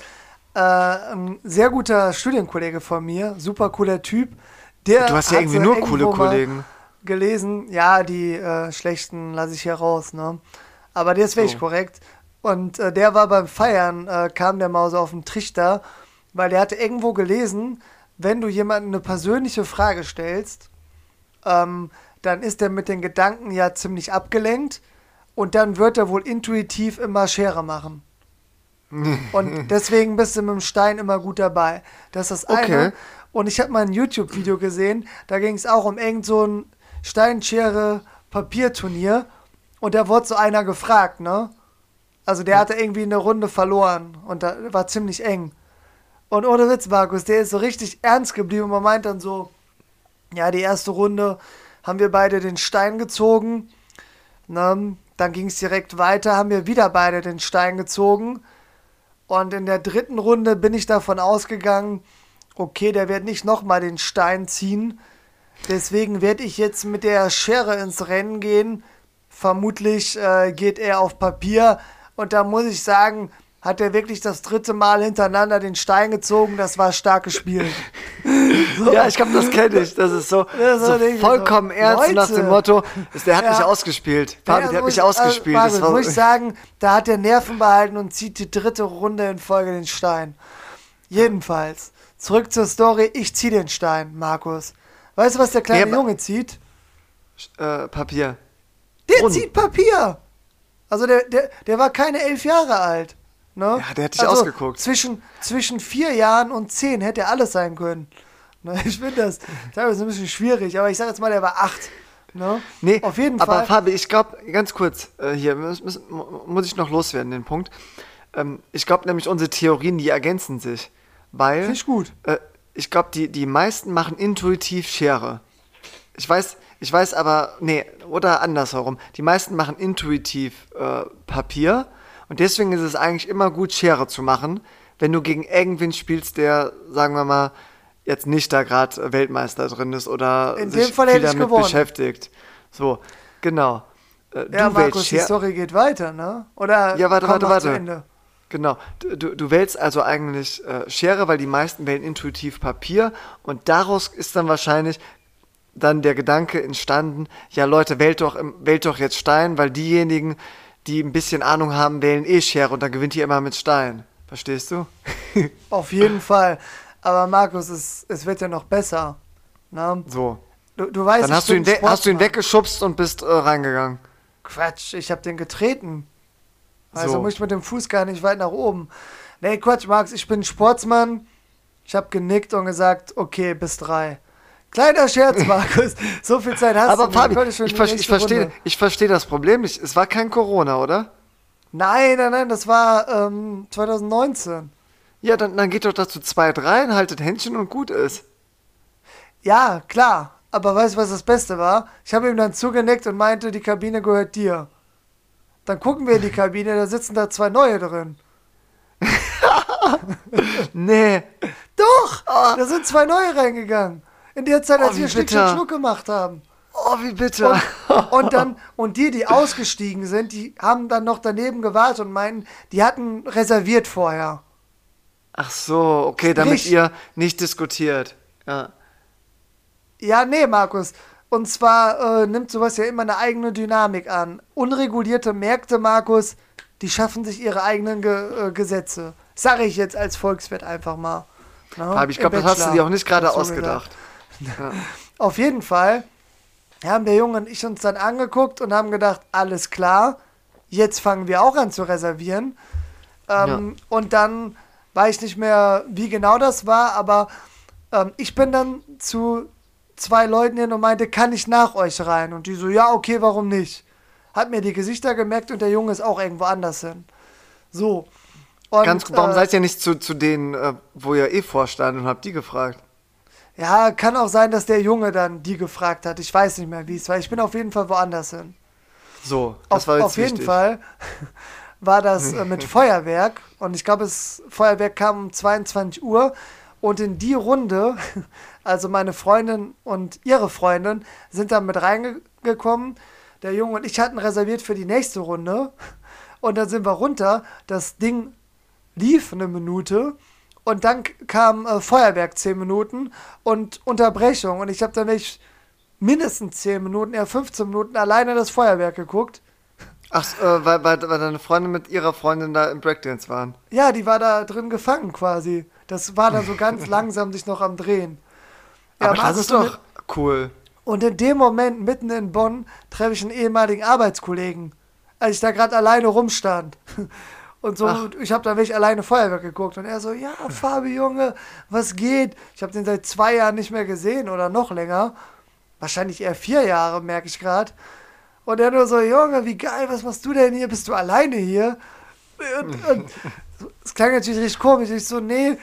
äh, ein sehr guter Studienkollege von mir, super cooler Typ. Der Du hast ja irgendwie so nur coole Kollegen. Gelesen, ja, die äh, schlechten lasse ich hier raus, ne? Aber der ist wirklich So. korrekt. Und äh, der war beim Feiern, äh, kam der mal so auf den Trichter, weil der hatte irgendwo gelesen, wenn du jemandem eine persönliche Frage stellst, ähm, dann ist er mit den Gedanken ja ziemlich abgelenkt und dann wird er wohl intuitiv immer Schere machen. und deswegen bist du mit dem Stein immer gut dabei. Das ist das Okay. eine. Und ich habe mal ein YouTube-Video gesehen, da ging es auch um irgend so ein Steinschere-Papierturnier Und da wurde so einer gefragt, ne? Also der hatte irgendwie eine Runde verloren und da war ziemlich eng. Und ohne Witz, Markus, der ist so richtig ernst geblieben und man meint dann so, ja, die erste Runde haben wir beide den Stein gezogen. Ne? Dann ging es direkt weiter, haben wir wieder beide den Stein gezogen. Und in der dritten Runde bin ich davon ausgegangen, okay, der wird nicht nochmal den Stein ziehen. Deswegen werde ich jetzt mit der Schere ins Rennen gehen. Vermutlich äh, geht er auf Papier. Und da muss ich sagen, hat er wirklich das dritte Mal hintereinander den Stein gezogen. Das war stark gespielt. so. Ja, ich glaube, das kenne ich. Das ist so, das so vollkommen so. ernst Leute. nach dem Motto, der hat ja. mich ausgespielt. Fabi, der hat mich ausgespielt. Also, das muss ich sagen, da hat der Nerven behalten und zieht die dritte Runde in Folge den Stein. Jedenfalls, zurück zur Story. Ich ziehe den Stein, Markus. Weißt du, was der kleine ja, Junge zieht? Äh, Papier. Der Brunnen. zieht Papier. Also der, der, der war keine elf Jahre alt. Ne? Ja, der hat dich also ausgeguckt. Zwischen, zwischen vier Jahren und zehn hätte alles sein können. Ne? Ich finde das teilweise ein bisschen schwierig, aber ich sage jetzt mal, der war acht. Ne? Nee, auf jeden aber Fall. Aber Fabi, ich glaube, ganz kurz, äh, hier muss, muss, ich noch loswerden, den Punkt. Ähm, ich glaube nämlich, unsere Theorien, die ergänzen sich. Weil. Finde ich gut. Äh, ich glaube, die, die meisten machen intuitiv Schere. Ich weiß, ich weiß aber, nee, oder andersherum. Die meisten machen intuitiv äh, Papier und deswegen ist es eigentlich immer gut, Schere zu machen, wenn du gegen irgendwen spielst, der, sagen wir mal, jetzt nicht da gerade Weltmeister drin ist oder In sich viel damit gewonnen. beschäftigt. So, genau. Äh, ja, Markus, die Story geht weiter, ne? Oder ja, warte, warte, warte. Genau. Du, du, du wählst also eigentlich äh, Schere, weil die meisten wählen intuitiv Papier und daraus ist dann wahrscheinlich dann der Gedanke entstanden, ja Leute, wählt doch, wählt doch jetzt Stein, weil diejenigen, die ein bisschen Ahnung haben, wählen eh Schere und dann gewinnt ihr immer mit Stein. Verstehst du? Auf jeden Fall. Aber Markus, es, es wird ja noch besser. Na? Ne? So. Du, du weißt, dann hast du, ihn hast du ihn weggeschubst und bist äh, reingegangen. Quatsch, ich hab den getreten. Also so. muss ich mit dem Fuß gar nicht weit nach oben. Nee, Quatsch, Max, ich bin Sportsmann. Ich hab genickt und gesagt, okay, bis drei. Kleiner Scherz, Markus. So viel Zeit hast Aber du. Aber Fabi, ich, ich, ich verstehe versteh das Problem nicht. Es war kein Corona, oder? Nein, nein, nein, das war ähm, 2019. Ja, dann, dann geht doch dazu zwei, drei, haltet Händchen und gut ist. Ja, klar. Aber weißt du, was das Beste war? Ich habe ihm dann zugenickt und meinte, die Kabine gehört dir. Dann gucken wir in die Kabine, da sitzen da zwei neue drin. nee. Doch! Oh. Da sind zwei neue reingegangen. In der Zeit, als oh, wir Schnick, Schnuck, Schnuck gemacht haben. Oh, wie bitter. Und, und, dann, und die, die ausgestiegen sind, die haben dann noch daneben gewartet und meinen, die hatten reserviert vorher. Ach so, okay, damit Sprich, ihr nicht diskutiert. Ja. Ja, nee, Markus. Und zwar äh, nimmt sowas ja immer eine eigene Dynamik an. Unregulierte Märkte, Markus, die schaffen sich ihre eigenen Ge äh, Gesetze. Sage ich jetzt als Volkswirt einfach mal. No? Ne? ich glaube, das hast du dir auch nicht gerade ausgedacht. Gesagt. Auf jeden Fall haben der Junge und ich uns dann angeguckt und haben gedacht, alles klar, jetzt fangen wir auch an zu reservieren. Ähm, ja. Und dann weiß ich nicht mehr, wie genau das war, aber ähm, ich bin dann zu zwei Leuten hin und meinte, kann ich nach euch rein? Und die so, ja, okay, warum nicht? Hat mir die Gesichter gemerkt und der Junge ist auch irgendwo anders hin. So. Und, Ganz, warum äh, seid ihr nicht zu, zu denen, äh, wo ihr eh vorstand und habt die gefragt? Ja, kann auch sein, dass der Junge dann die gefragt hat. Ich weiß nicht mehr, wie es war. Ich bin auf jeden Fall woanders hin. So, das auf, war jetzt Auf jeden Fall war das äh, mit Feuerwerk. Und ich glaube, das Feuerwerk kam um 22 Uhr. Und in die Runde, also meine Freundin und ihre Freundin, sind dann mit reingekommen. Der Junge und ich hatten reserviert für die nächste Runde. Und dann sind wir runter. Das Ding lief eine Minute. Und dann kam äh, Feuerwerk 10 Minuten und Unterbrechung. Und ich habe dann wirklich mindestens 10 Minuten, eher 15 Minuten alleine das Feuerwerk geguckt. Ach, äh, weil, weil, weil deine Freundin mit ihrer Freundin da im Breakdance waren. Ja, die war da drin gefangen quasi. Das war dann so ganz langsam sich noch am Drehen. Ja, Aber das ist doch cool. Und in dem Moment, mitten in Bonn, treffe ich einen ehemaligen Arbeitskollegen, als ich da gerade alleine rumstand. Und so, Ach. ich habe da wirklich alleine Feuerwerk geguckt. Und er so, ja, Fabi, Junge, was geht? Ich habe den seit zwei Jahren nicht mehr gesehen oder noch länger. Wahrscheinlich eher vier Jahre, merke ich gerade. Und er nur so, Junge, wie geil, was machst du denn hier? Bist du alleine hier? Und, es klang natürlich richtig komisch. Ich so, nee,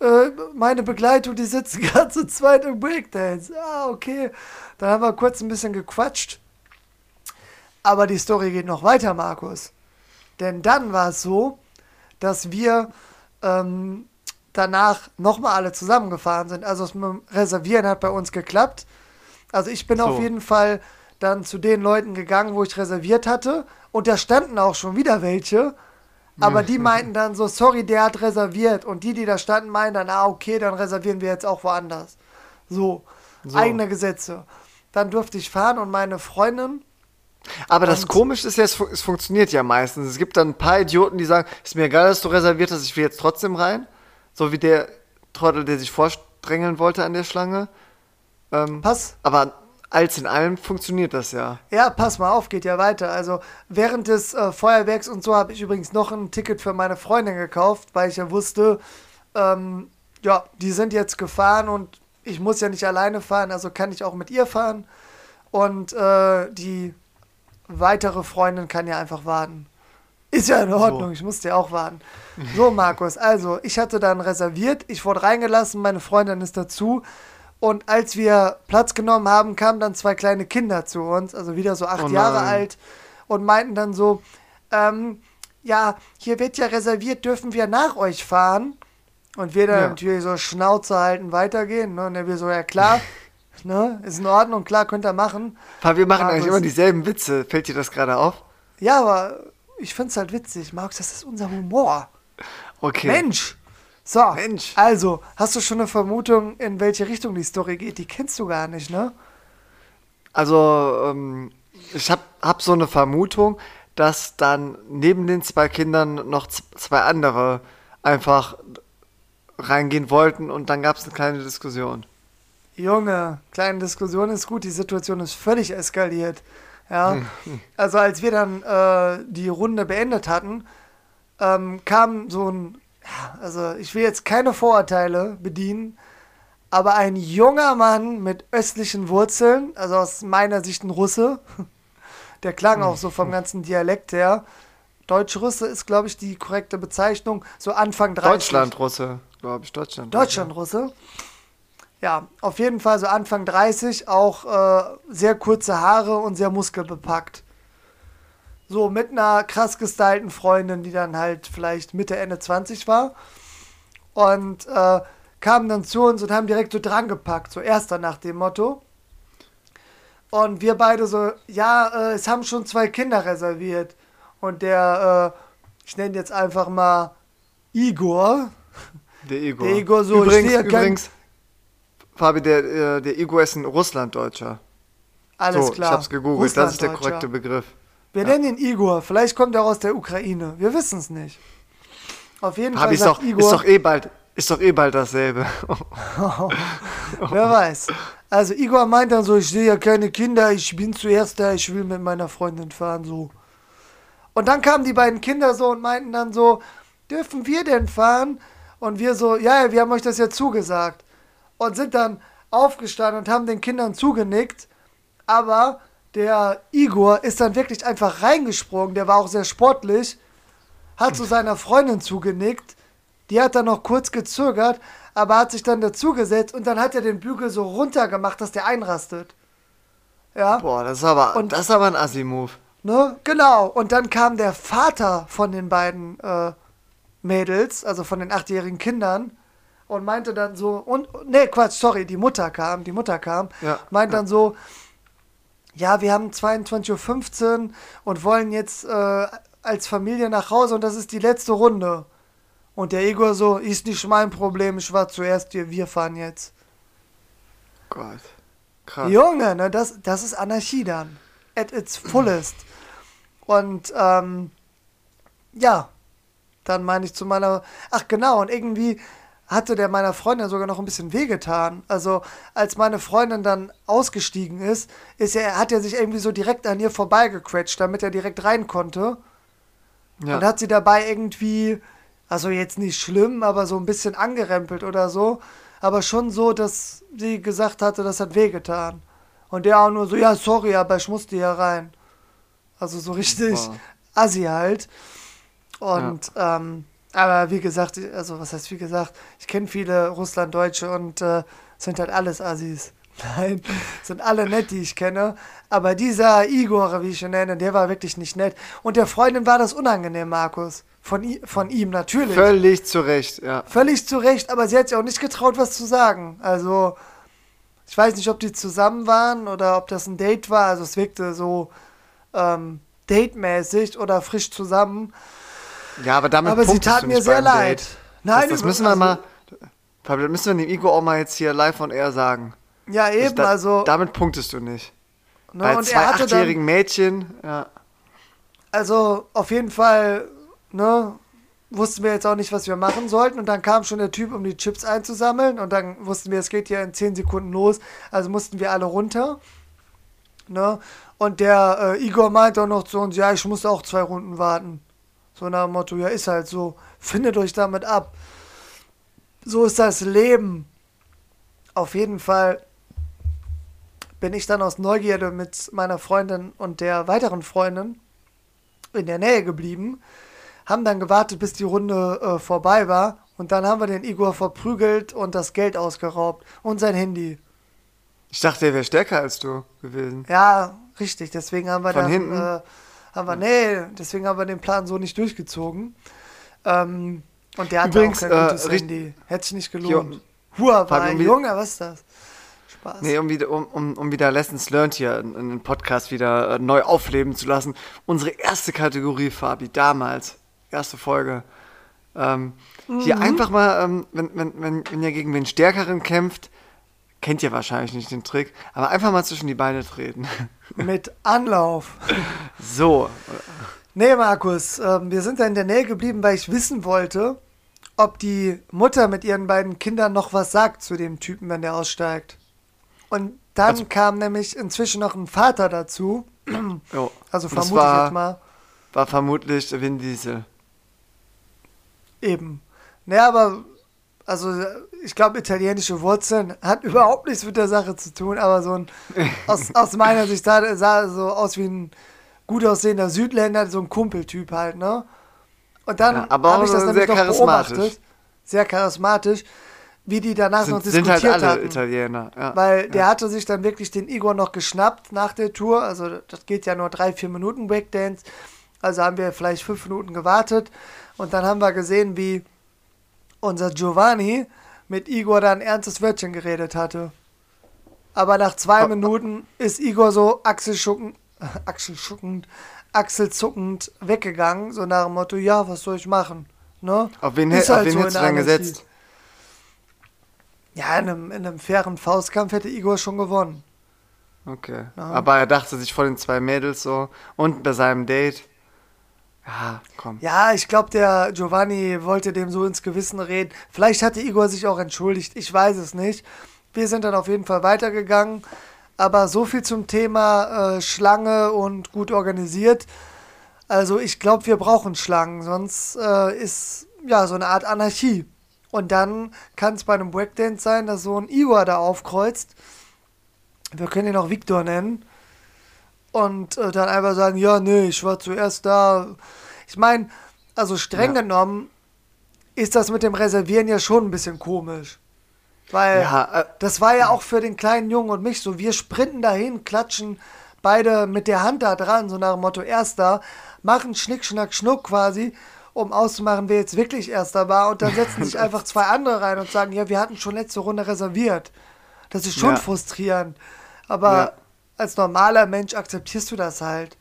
äh, meine Begleitung, die sitzen gerade zu zweit im Breakdance. Ah, okay. Dann haben wir kurz ein bisschen gequatscht. Aber die Story geht noch weiter, Markus. Denn dann war es so, dass wir ähm, danach nochmal alle zusammengefahren sind. Also das mit dem Reservieren hat bei uns geklappt. Also ich bin So. auf jeden Fall dann zu den Leuten gegangen, wo ich reserviert hatte. Und da standen auch schon wieder welche. Aber die meinten dann so, sorry, der hat reserviert. Und die, die da standen, meinen dann, ah, okay, dann reservieren wir jetzt auch woanders. So, So. eigene Gesetze. Dann durfte ich fahren und meine Freundin, Aber das Und- Komische ist ja, es, es funktioniert ja meistens. Es gibt dann ein paar Idioten, die sagen, ist mir egal, dass du reserviert hast, ich will jetzt trotzdem rein. So wie der Trottel, der sich vorstrengeln wollte an der Schlange. Ähm, pass, aber als in allem funktioniert das ja. Ja, pass mal auf, geht ja weiter. Also während des äh, Feuerwerks und so habe ich übrigens noch ein Ticket für meine Freundin gekauft, weil ich ja wusste, ähm, ja, die sind jetzt gefahren und ich muss ja nicht alleine fahren, also kann ich auch mit ihr fahren. Und äh, die weitere Freundin kann ja einfach warten. Ist ja in Ordnung, ich musste ja auch warten. So, Markus, also ich hatte dann reserviert, ich wurde reingelassen, meine Freundin ist dazu. Und als wir Platz genommen haben, kamen dann zwei kleine Kinder zu uns, also wieder so acht Oh Jahre alt, und meinten dann so, ähm, ja, hier wird ja reserviert, dürfen wir nach euch fahren? Und wir dann Ja. natürlich so Schnauze halten, weitergehen. Ne? Und dann wir so, ja klar, ne? ist in Ordnung, klar, könnt ihr machen. Aber wir machen eigentlich Markus. immer dieselben Witze. Fällt dir das gerade auf? Ja, aber ich find's halt witzig, Markus, das ist unser Humor. Okay. Mensch! So, Mensch. also, hast du schon eine Vermutung, in welche Richtung die Story geht? Die kennst du gar nicht, ne? Also, ähm, ich hab, hab so eine Vermutung, dass dann neben den zwei Kindern noch zwei andere einfach reingehen wollten und dann gab es eine kleine Diskussion. Junge, kleine Diskussion ist gut, die Situation ist völlig eskaliert. Ja, also als wir dann äh, die Runde beendet hatten, ähm, kam so ein, also ich will jetzt keine Vorurteile bedienen, aber ein junger Mann mit östlichen Wurzeln, also aus meiner Sicht ein Russe, der klang auch so vom ganzen Dialekt her. Deutsch-Russe ist, glaube ich, die korrekte Bezeichnung, so Anfang 30. Deutschland-Russe, glaube ich, Deutschland. Deutschland-Russe. Ja, auf jeden Fall so Anfang 30, auch äh, sehr kurze Haare und sehr muskelbepackt. So mit einer krass gestylten Freundin, die dann halt vielleicht Mitte, Ende 20 war. Und äh, kamen dann zu uns und haben direkt so drangepackt, so erster nach dem Motto. Und wir beide so, ja, äh, es haben schon zwei Kinder reserviert. Und der, äh, ich nenne jetzt einfach mal Igor, Der Igor. Der Igor so, ich übrigens, sehe kein- übrigens, Fabi, der, äh, der Igor ist ein Russlanddeutscher. Alles so, klar. ich hab's gegoogelt, das ist der korrekte Begriff. Wir nennen ihn Igor. Vielleicht kommt er aus der Ukraine. Wir wissen es nicht. Auf jeden Fabi, Fall ist sagt doch, Igor, ist doch eh bald, ist doch eh bald dasselbe. wer weiß. Also Igor meint dann so, ich sehe ja keine Kinder, ich bin zuerst da, ich will mit meiner Freundin fahren, so. Und dann kamen die beiden Kinder so und meinten dann so, dürfen wir denn fahren? Und wir so, ja, ja, wir haben euch das ja zugesagt. Und sind dann aufgestanden und haben den Kindern zugenickt. Aber der Igor ist dann wirklich einfach reingesprungen, der war auch sehr sportlich, hat zu seiner Freundin zugenickt. Die hat dann noch kurz gezögert, aber hat sich dann dazugesetzt und dann hat er den Bügel so runtergemacht, dass der einrastet. Ja. Boah, das ist aber, Und- das ist aber ein Assi-Move. Ne? Genau. Und dann kam der Vater von den beiden äh, Mädels, also von den achtjährigen Kindern, und meinte dann so, und, nee, Quatsch, sorry, die Mutter kam, die Mutter kam, Ja, meint ja. dann so, ja, wir haben 22.15 Uhr und wollen jetzt äh, als Familie nach Hause und das ist die letzte Runde. Und der Igor so, ist nicht mein Problem, ich war zuerst hier, wir fahren jetzt. Gott. Krass. Junge, ne, das, das ist Anarchie dann. At its fullest. Und ähm, ja, dann meine ich zu meiner. Ach genau, und irgendwie hatte der meiner Freundin sogar noch ein bisschen wehgetan. Also als meine Freundin dann ausgestiegen ist, ist er, hat er sich irgendwie so direkt an ihr vorbeigequetscht, damit er direkt rein konnte. Ja. Und hat sie dabei irgendwie, also jetzt nicht schlimm, aber so ein bisschen angerempelt oder so. Aber schon so, dass sie gesagt hatte, das hat wehgetan. Und der auch nur so, ja, sorry, aber ich musste hier rein. Also so richtig Boah. assi halt. Und, ähm, aber wie gesagt, also was heißt wie gesagt, ich kenne viele Russlanddeutsche und äh, sind halt alles Assis. Nein, sind alle nett, die ich kenne. Aber dieser Igor, wie ich ihn nenne, der war wirklich nicht nett. Und der Freundin war das unangenehm, Markus. Von, von ihm natürlich. Völlig zu Recht, ja. Völlig zu Recht, aber sie hat sich auch nicht getraut, was zu sagen. Also, ich weiß nicht, ob die zusammen waren oder ob das ein Date war. Also, es wirkte so ähm, datemäßig oder frisch zusammen. Ja, aber damit aber sie tat du mir nicht sehr leid. Date. Nein, das, das müssen wir also- mal. Das müssen wir dem Igor auch mal jetzt hier live on air sagen. Ja, eben, da, also. Damit punktest du nicht. ne, Bei und zwei achtjährigen Mädchen, ja. also auf jeden Fall, ne, wussten wir jetzt auch nicht, was wir machen sollten. Und dann kam schon der Typ, um die Chips einzusammeln. Und dann wussten wir, es geht hier in 10 Sekunden los. Also mussten wir alle runter. Ne? Und der äh, Igor meinte auch noch zu uns, ja, ich muss auch zwei Runden warten. So nach dem Motto, ja, ist halt so. Findet euch damit ab. So ist das Leben. Auf jeden Fall bin ich dann aus Neugierde mit meiner Freundin und der weiteren Freundin in der Nähe geblieben, haben dann gewartet, bis die Runde äh, vorbei war und dann haben wir den Igor verprügelt und das Geld ausgeraubt und sein Handy. Ich dachte, er wäre stärker als du gewesen. Ja, richtig, deswegen haben wir Von dann, hinten? Äh, haben wir, nee, deswegen haben wir den Plan so nicht durchgezogen. Ähm, und der hatte Übrigens, auch kein äh, gutes richt- Handy. Hätte sich nicht Hier gelohnt. Huawei, Junge, was ist das? Spaß. Nee, um wieder, um, um, um wieder Lessons Learned hier in, in den Podcast wieder äh, neu aufleben zu lassen. Unsere erste Kategorie, Fabi, damals, erste Folge. Ähm, Hier Mhm. einfach mal, ähm, wenn, wenn, wenn, wenn ihr gegen den Stärkeren kämpft, kennt ihr wahrscheinlich nicht den Trick, aber einfach mal zwischen die Beine treten. Mit Anlauf. so, Nee, Markus, ähm, wir sind da in der Nähe geblieben, weil ich wissen wollte, ob die Mutter mit ihren beiden Kindern noch was sagt zu dem Typen, wenn der aussteigt. Und dann Also- kam nämlich inzwischen noch ein Vater dazu. jo. Also vermute ich war, jetzt mal. War vermutlich Vin Diesel. Eben. Naja, aber, also ich glaube, italienische Wurzeln hat überhaupt nichts mit der Sache zu tun, aber so ein, aus, aus meiner Sicht sah, sah so aus wie ein gut aussehender Südländer, so ein Kumpeltyp halt, ne? Und dann Ja, habe ich das auch nämlich noch beobachtet, sehr charismatisch, wie die danach noch Sind, sind diskutiert halt alle hatten. Italiener. Ja. Weil der ja. hatte sich dann wirklich den Igor noch geschnappt nach der Tour. Also das geht ja nur drei, vier Minuten Breakdance. Also haben wir vielleicht fünf Minuten gewartet. Und dann haben wir gesehen, wie unser Giovanni mit Igor da ein ernstes Wörtchen geredet hatte. Aber nach zwei. Minuten ist Igor so achselschuckend, achselschuckend, achselzuckend weggegangen. So nach dem Motto, ja, was soll ich machen? Ne? Auf wen, Ist auf halt wen so hättest du dann gesetzt? Ja, in einem, in einem fairen Faustkampf hätte Igor schon gewonnen. Okay. Ja. Aber er dachte sich vor den zwei Mädels so und bei seinem Date. Ja, komm. Ja, ich glaube, der Giovanni wollte dem so ins Gewissen reden. Vielleicht hatte Igor sich auch entschuldigt. Ich weiß es nicht. Wir sind dann auf jeden Fall weitergegangen. Aber so viel zum Thema äh, Schlange und gut organisiert. Also ich glaube, wir brauchen Schlangen, sonst äh, ist ja so eine Art Anarchie. Und dann kann es bei einem Breakdance sein, dass so ein Igor da aufkreuzt. Wir können ihn auch Victor nennen. Und äh, dann einfach sagen, ja, nee, ich war zuerst da. Ich meine, also streng Ja. genommen ist das mit dem Reservieren ja schon ein bisschen komisch. Weil Ja, äh, das war ja auch für den kleinen Jungen und mich so. Wir sprinten dahin, klatschen beide mit der Hand da dran, so nach dem Motto Erster, machen Schnick, Schnack, Schnuck quasi, um auszumachen, wer jetzt wirklich Erster war. Und dann setzen sich einfach zwei andere rein und sagen, ja, wir hatten schon letzte Runde reserviert. Das ist schon Ja. frustrierend. Aber. Als normaler Mensch akzeptierst du das halt.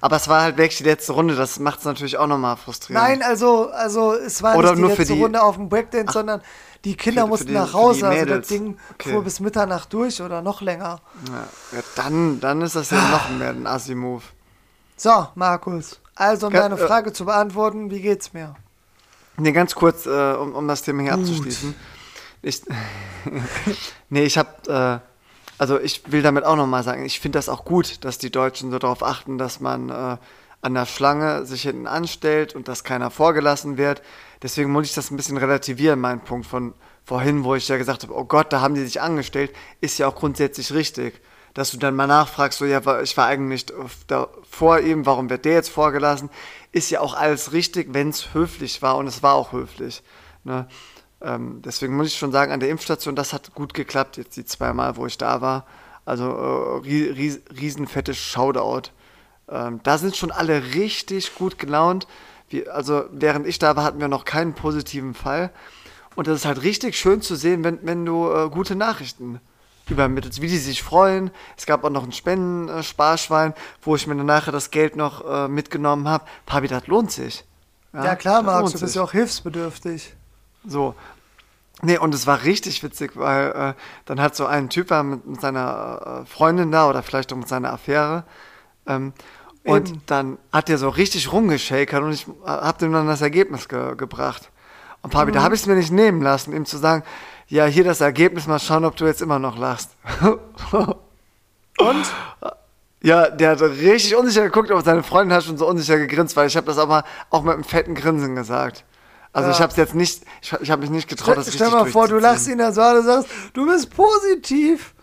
aber es war halt wirklich die letzte Runde, das macht es natürlich auch nochmal frustrierend. Nein, also, also es war Oder nicht die für letzte die- Runde auf dem Breakdance, sondern die Kinder für- für mussten die- nach für Hause. Also das. Ding Okay. fuhr bis Mitternacht durch oder noch länger. Ja, ja, dann, dann ist das ja noch mehr ein Assi-Move. So, Markus. Also, um Ka- deine äh, Frage zu beantworten, wie geht's mir? Nee, ganz kurz, äh, um, um das Thema hier Gut. abzuschließen. Ich, nee, ich hab, äh, also ich will damit auch nochmal sagen, ich finde das auch gut, dass die Deutschen so darauf achten, dass man äh, an der Schlange sich hinten anstellt und dass keiner vorgelassen wird. Deswegen muss ich das ein bisschen relativieren, mein Punkt von vorhin, wo ich ja gesagt habe, oh Gott, da haben die sich angestellt, ist ja auch grundsätzlich richtig. dass du dann mal nachfragst, so ja, ich war eigentlich da vor ihm, warum wird der jetzt vorgelassen? Ist ja auch alles richtig, wenn es höflich war und es war auch höflich. Ne? Ähm, deswegen muss ich schon sagen, an der Impfstation, das hat gut geklappt, jetzt die zweimal, wo ich da war. Also äh, ries, riesenfettes Shoutout. Ähm, da sind schon alle richtig gut gelaunt. Wie, also während ich da war, hatten wir noch keinen positiven Fall. Und das ist halt richtig schön zu sehen, wenn, wenn du äh, gute Nachrichten übermittelst, wie die sich freuen. Es gab auch noch ein Spendensparschwein, wo ich mir dann nachher das Geld noch äh, mitgenommen habe. Papi, das lohnt sich. Ja, ja klar, Max, du bist ja auch hilfsbedürftig. So. Nee, und es war richtig witzig, weil äh, dann hat so ein Typ mit, mit seiner äh, Freundin da oder vielleicht auch mit seiner Affäre. Ähm, und dann hat der so richtig rumgeschakert und ich äh, hab dem dann das Ergebnis ge gebracht. Und Papi, mhm. da habe ich es mir nicht nehmen lassen, ihm zu sagen, ja, hier das Ergebnis, mal schauen, ob du jetzt immer noch lachst. und? Ja, der hat richtig unsicher geguckt, aber seine Freundin hat schon so unsicher gegrinst, weil ich habe das aber auch mit einem fetten Grinsen gesagt. Also ja. ich habe es jetzt nicht, ich, ich habe mich nicht getraut, das Stell mal vor, du lachst ihn dann so an und sagst, du bist positiv.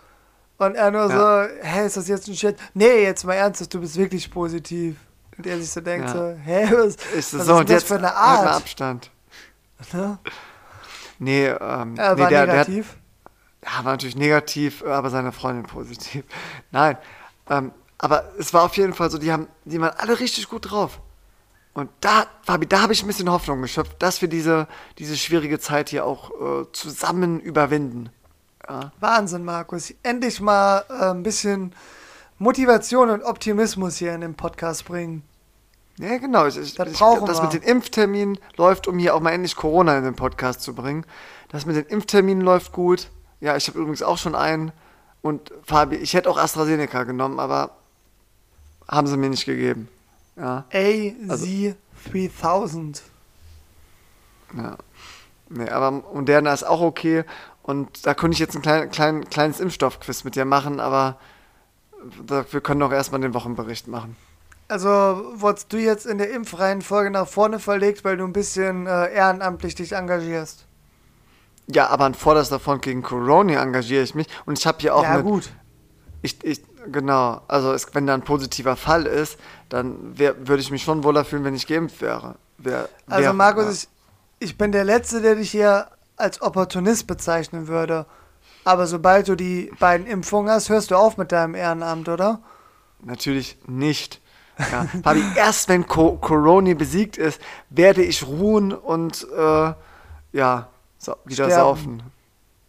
Und er nur ja. so, hä, ist das jetzt ein Shit? Nee, jetzt mal ernsthaft, du bist wirklich positiv. Und er sich so denkt ja. so, hä, was, ist das, was so, ist das für eine Art? Halt Abstand. Ne? Nee, ähm, er nee, war der, negativ? Der hat, ja, war natürlich negativ, aber seine Freundin positiv. Nein, ähm, aber es war auf jeden Fall so, die haben, die waren alle richtig gut drauf. Und da, Fabi, da habe ich ein bisschen Hoffnung geschöpft, dass wir diese, diese schwierige Zeit hier auch äh, zusammen überwinden. Ja. Wahnsinn, Markus. Endlich mal äh, ein bisschen Motivation und Optimismus hier in den Podcast bringen. Ja, genau. Ich, das, ich, das mit den Impfterminen läuft, um hier auch mal endlich Corona in den Podcast zu bringen. Das mit den Impfterminen läuft gut. Ja, ich habe übrigens auch schon einen. Und Fabi, ich hätte auch AstraZeneca genommen, aber haben sie mir nicht gegeben. Ja. AZ3000. Ja. Nee, aber Moderna ist auch okay. Und da könnte ich jetzt ein klein, klein, kleines Impfstoffquiz mit dir machen, aber wir können doch erstmal den Wochenbericht machen. Also wurdest du jetzt in der Impfreihenfolge nach vorne verlegt, weil du ein bisschen äh, ehrenamtlich dich engagierst? Ja, aber an vorderster Front gegen Corona engagiere ich mich. Und ich habe hier auch Ja, mit, gut. Ich, ich, genau, also es, wenn da ein positiver Fall ist, dann würde ich mich schon wohler fühlen, wenn ich geimpft wäre. Wär, also Markus, ja. ich, ich bin der Letzte, der dich hier als Opportunist bezeichnen würde. Aber sobald du die beiden Impfungen hast, hörst du auf mit deinem Ehrenamt, oder? Natürlich nicht. Ja, Fabi, erst wenn Co Corona besiegt ist, werde ich ruhen und äh, ja, so, wieder Sterben. saufen.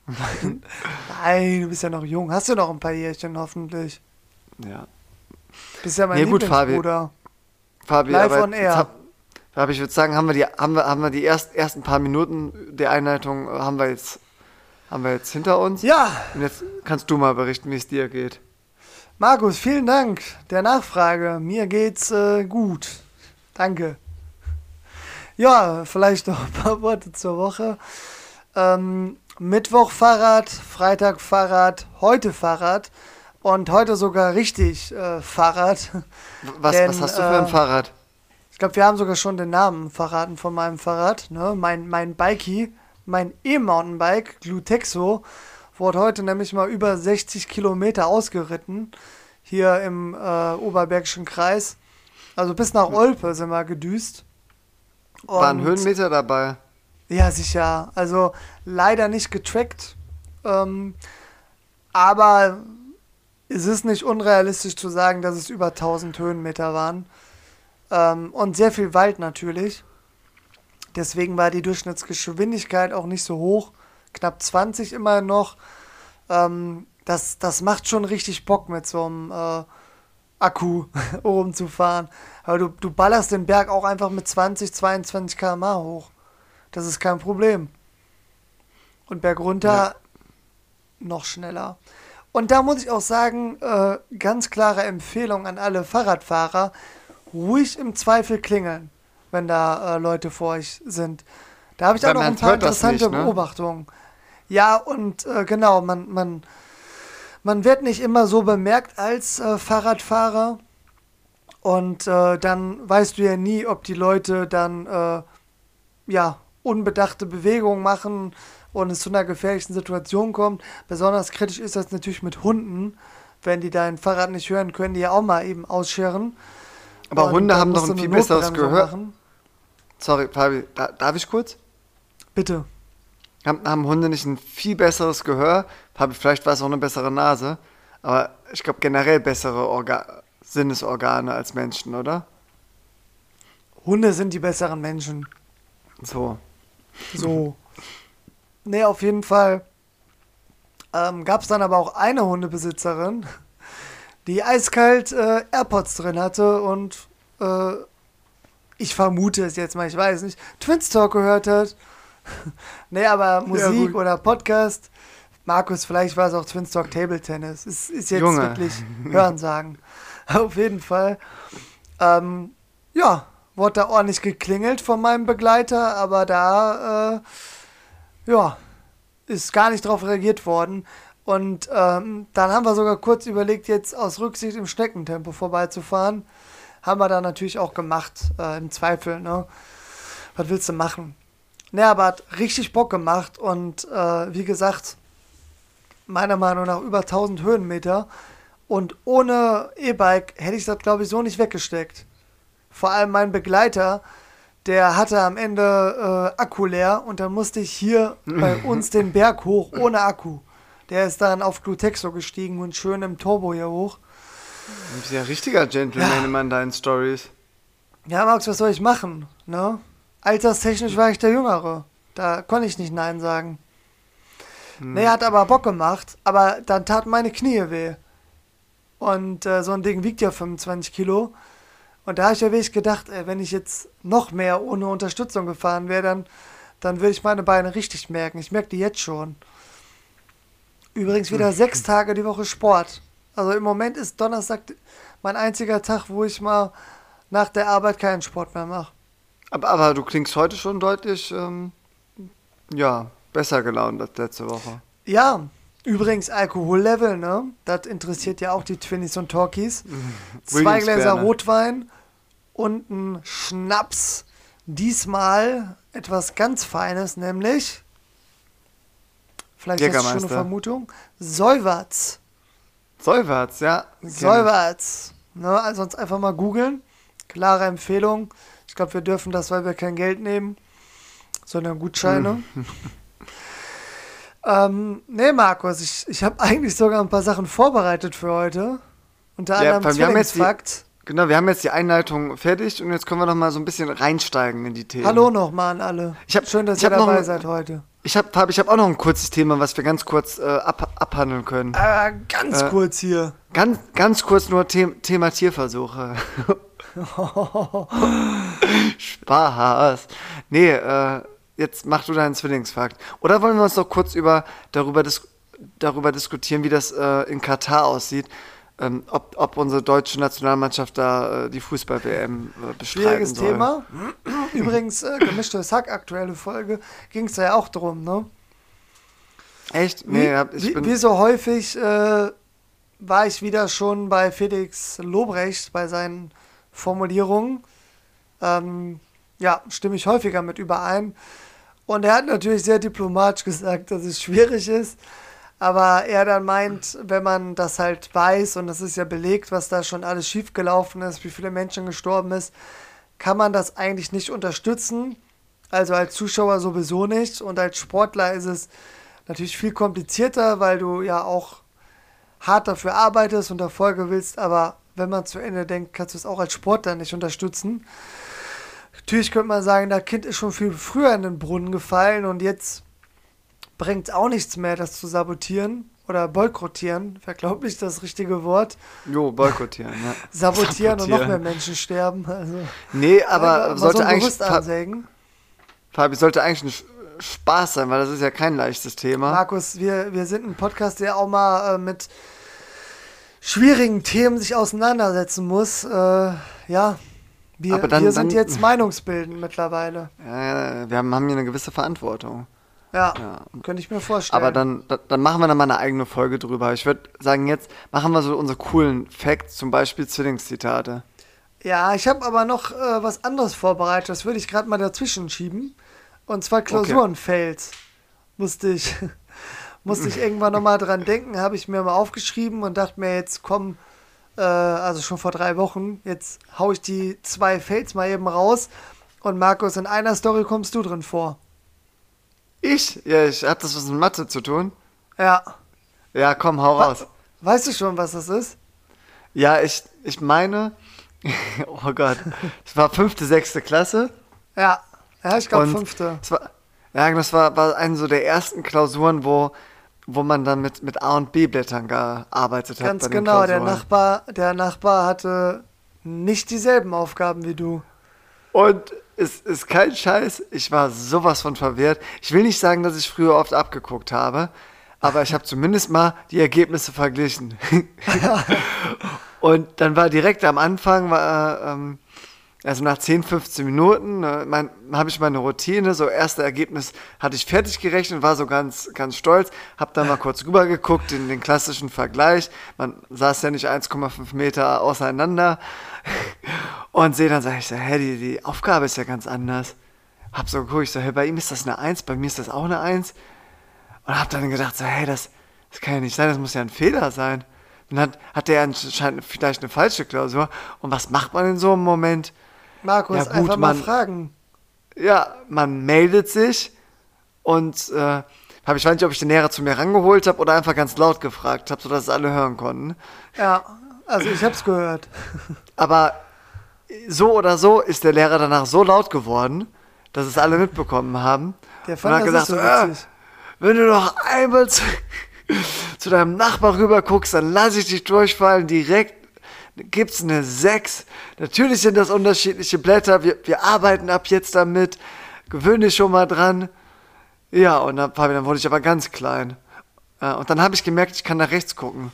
Nein, du bist ja noch jung. Hast du noch ein paar Jährchen hoffentlich. Ja. Bist ja mein nee, gut, Fabi. Fabi, Live aber on air. Hab, Fabi, ich würde sagen, haben wir die, haben wir, haben wir die erst, ersten paar Minuten der Einleitung äh, haben wir jetzt, haben wir jetzt hinter uns. Ja. Und jetzt kannst du mal berichten, wie es dir geht. Markus, vielen Dank der Nachfrage. Mir geht's äh, gut. Danke. Ja, vielleicht noch ein paar Worte zur Woche. Ähm, Mittwoch Fahrrad, Freitag Fahrrad, heute Fahrrad und heute sogar richtig äh, Fahrrad. Was, Denn, was hast du für ein äh, Fahrrad? Ich glaube, wir haben sogar schon den Namen verraten von meinem Fahrrad. Ne? Mein, mein Bikey, mein E-Mountainbike, Glutexo wurde heute nämlich mal über 60 Kilometer ausgeritten, hier im äh, Oberbergischen Kreis. Also bis nach Olpe sind wir gedüst. Und Waren Höhenmeter dabei? Ja, sicher. Also leider nicht getrackt. Ähm, aber es ist nicht unrealistisch zu sagen, dass es über 1000 Höhenmeter waren. Ähm, und sehr viel Wald natürlich. Deswegen war die Durchschnittsgeschwindigkeit auch nicht so hoch knapp 20 immer noch. Ähm, das, das macht schon richtig Bock mit so einem äh, Akku rumzufahren. Aber du, du ballerst den Berg auch einfach mit 20, 22 km/h hoch. Das ist kein Problem. Und bergunter ja. noch schneller. Und da muss ich auch sagen, äh, ganz klare Empfehlung an alle Fahrradfahrer, ruhig im Zweifel klingeln, wenn da äh, Leute vor euch sind. Da habe ich auch noch ein paar interessante nicht, ne? Beobachtungen. Ja, und äh, genau, man, man, man wird nicht immer so bemerkt als äh, Fahrradfahrer. Und äh, dann weißt du ja nie, ob die Leute dann äh, ja unbedachte Bewegungen machen und es zu einer gefährlichen Situation kommt. Besonders kritisch ist das natürlich mit Hunden, wenn die dein Fahrrad nicht hören, können die ja auch mal eben ausscheren. Aber Und Hunde haben doch ein viel besseres Gehör. machen. Sorry, Fabi, da, darf ich kurz? Bitte. Haben, haben Hunde nicht ein viel besseres Gehör? Fabi, vielleicht war es auch eine bessere Nase. Aber ich glaube generell bessere Orga Sinnesorgane als Menschen, oder? Hunde sind die besseren Menschen. So. So. nee, auf jeden Fall ähm, gab es dann aber auch eine Hundebesitzerin, die eiskalt äh, AirPods drin hatte und äh, ich vermute es jetzt mal, ich weiß nicht, Twins Talk gehört hat. nee, aber Musik gut. oder Podcast. Markus, vielleicht war es auch Twins Talk Table Tennis. Ist, ist jetzt Junge. wirklich Hörensagen. Auf jeden Fall. Ähm, ja, wurde da ordentlich geklingelt von meinem Begleiter, aber da, äh, ja, ist gar nicht drauf reagiert worden. Und ähm, dann haben wir sogar kurz überlegt, jetzt aus Rücksicht im Schneckentempo vorbeizufahren. Haben wir dann natürlich auch gemacht, äh, im Zweifel, ne? Was willst du machen? Ne, aber hat richtig Bock gemacht und äh, wie gesagt, meiner Meinung nach über 1000 Höhenmeter. Und ohne E-Bike hätte ich das, glaube ich, so nicht weggesteckt. Vor allem mein Begleiter, der hatte am Ende äh, Akku leer und dann musste ich hier bei uns den Berg hoch ohne Akku. Der ist dann auf Glutexo gestiegen und schön im Turbo hier hoch. Du bist ja ein richtiger Gentleman Ja. in deinen Stories. Ja, Max, was soll ich machen? Ne? Alterstechnisch war ich der Jüngere. Da konnte ich nicht Nein sagen. Nee, hat aber Bock gemacht, aber dann taten meine Knie weh. Und äh, so ein Ding wiegt ja 25 Kilo. Und da habe ich ja wirklich gedacht, ey, wenn ich jetzt noch mehr ohne Unterstützung gefahren wäre, dann, dann würde ich meine Beine richtig merken. Ich merke die jetzt schon. Übrigens wieder sechs Tage die Woche Sport. Also im Moment ist Donnerstag mein einziger Tag, wo ich mal nach der Arbeit keinen Sport mehr mache. Aber, aber du klingst heute schon deutlich, ähm, ja, besser gelaunt als letzte Woche. Ja, übrigens Alkohollevel, ne? Das interessiert ja auch die Twinnies und Talkies. Zwei. Gläser Rotwein und ein Schnaps. Diesmal etwas ganz Feines, nämlich, vielleicht ist schon eine. Vermutung, Säuberts. Säuberts, ja. Säuberts. Ne? Also sonst einfach mal googeln. Klare Empfehlung. Ich glaube, wir dürfen das, weil wir kein Geld nehmen, sondern Gutscheine. ähm, nee, Markus, ich, ich habe eigentlich sogar ein paar Sachen vorbereitet für heute. Unter Ja, anderem Zwillingsfakt. Genau, wir haben jetzt die Einleitung fertig und jetzt können wir noch mal so ein bisschen reinsteigen in die Themen. Hallo nochmal an alle. Ich hab- Schön, dass ich ihr noch dabei ein- seid heute. Ich habe hab, ich hab auch noch ein kurzes Thema, was wir ganz kurz äh, ab, abhandeln können. Äh, ganz Äh, kurz hier. Ganz, ganz kurz nur The Thema Tierversuche. Spaß. Nee, äh, jetzt mach du deinen Zwillingsfakt. Oder wollen wir uns noch kurz über, darüber, dis darüber diskutieren, wie das äh, in Katar aussieht? Ähm, ob, ob unsere deutsche Nationalmannschaft da äh, die Fußball-WM äh, bestreiten Schwieriges soll. Thema. Übrigens, äh, gemischtes Hack, aktuelle Folge, ging es ja auch drum, ne? Echt? Wie, Nee, hab- ich wie, bin... wie so häufig äh, war ich wieder schon bei Felix Lobrecht bei seinen Formulierungen. Ähm, ja, stimme ich häufiger mit überein. Und er hat natürlich sehr diplomatisch gesagt, dass es schwierig ist. Aber er dann meint, wenn man das halt weiß, und das ist ja belegt, was da schon alles schiefgelaufen ist, wie viele Menschen gestorben ist, kann man das eigentlich nicht unterstützen. Also als Zuschauer sowieso nicht. Und als Sportler ist es natürlich viel komplizierter, weil du ja auch hart dafür arbeitest und Erfolge willst, aber wenn man zu Ende denkt, kannst du es auch als Sportler nicht unterstützen. Natürlich könnte man sagen, das Kind ist schon viel früher in den Brunnen gefallen und jetzt bringt es auch nichts mehr, das zu sabotieren oder boykottieren, wäre glaube ich das richtige Wort. Jo, boykottieren, ja. Sabotieren, und noch Sabotieren. mehr Menschen sterben. Also, Nee, aber mal sollte so eigentlich... Ansägen. Fabi, sollte eigentlich ein Spaß sein, weil das ist ja kein leichtes Thema. Markus, wir, wir sind ein Podcast, der auch mal äh, mit schwierigen Themen sich auseinandersetzen muss. Äh, ja, wir, dann- wir sind dann- jetzt meinungsbildend mittlerweile. Ja, wir haben, haben hier eine gewisse Verantwortung. Ja, Ja. könnte ich mir vorstellen. Aber dann, da- dann machen wir dann mal eine eigene Folge drüber. Ich würde sagen, jetzt machen wir so unsere coolen Facts, zum Beispiel Zwillingszitate. Ja, ich habe aber noch äh, was anderes vorbereitet. Das würde ich gerade mal dazwischen schieben. Und zwar Klausurenfeld. Musste ich, musste ich irgendwann nochmal dran denken, habe ich mir mal aufgeschrieben und dachte mir, jetzt komm, äh, also schon vor drei Wochen, jetzt hau ich die zwei Fails mal eben raus. Und Markus, in einer Story kommst du drin vor. Ich? Ja, ich hab das was mit Mathe zu tun. Ja. Ja, komm, hau raus. Weißt du schon, was das ist? Ja, ich, ich meine, oh Gott, es war fünfte, sechste Klasse. Ja, ja ich glaube fünfte. Es war, ja, das war, war eine so der ersten Klausuren, wo, wo man dann mit, mit A- und B-Blättern gearbeitet hat. Ganz bei den genau, der. Nachbar, der Nachbar hatte nicht dieselben Aufgaben wie du. Und es ist kein Scheiß, ich war sowas von verwirrt. Ich will nicht sagen, dass ich früher oft abgeguckt habe, aber ich habe zumindest mal die Ergebnisse verglichen. Und dann war direkt am Anfang, war, ähm, also nach 10, 15 Minuten, äh, habe ich meine Routine, so erste Ergebnis hatte ich fertig gerechnet, war so ganz, ganz stolz, habe dann mal kurz rüber geguckt in den klassischen Vergleich. Man saß ja nicht 1,5 Meter auseinander und sehe dann, sage ich so, hä, die, die Aufgabe ist ja ganz anders. Hab so geguckt, ich so, hey, bei ihm ist das eine 1, bei mir ist das auch eine 1. Und hab dann gedacht, so, hey, das, das kann ja nicht sein, das muss ja ein Fehler sein. Dann hat, hat der anscheinend vielleicht eine falsche Klausur. Und was macht man in so einem Moment? Markus, Ja, gut, einfach mal fragen. Ja, man meldet sich und äh, hab, ich weiß nicht, ob ich den Lehrer zu mir rangeholt habe oder einfach ganz laut gefragt habe, sodass es alle hören konnten. Ja, also ich hab's gehört. Aber so oder so ist der Lehrer danach so laut geworden, dass es alle mitbekommen haben. Der und fand hat das gesagt, so äh, wenn du noch einmal zu, zu deinem Nachbar rüber guckst, dann lass ich dich durchfallen. Direkt gibt's eine 6. Natürlich sind das unterschiedliche Blätter. Wir, wir arbeiten ab jetzt damit. Gewöhn dich schon mal dran. Ja, und dann, dann wurde ich aber ganz klein. Äh, Und dann habe ich gemerkt, ich kann nach rechts gucken.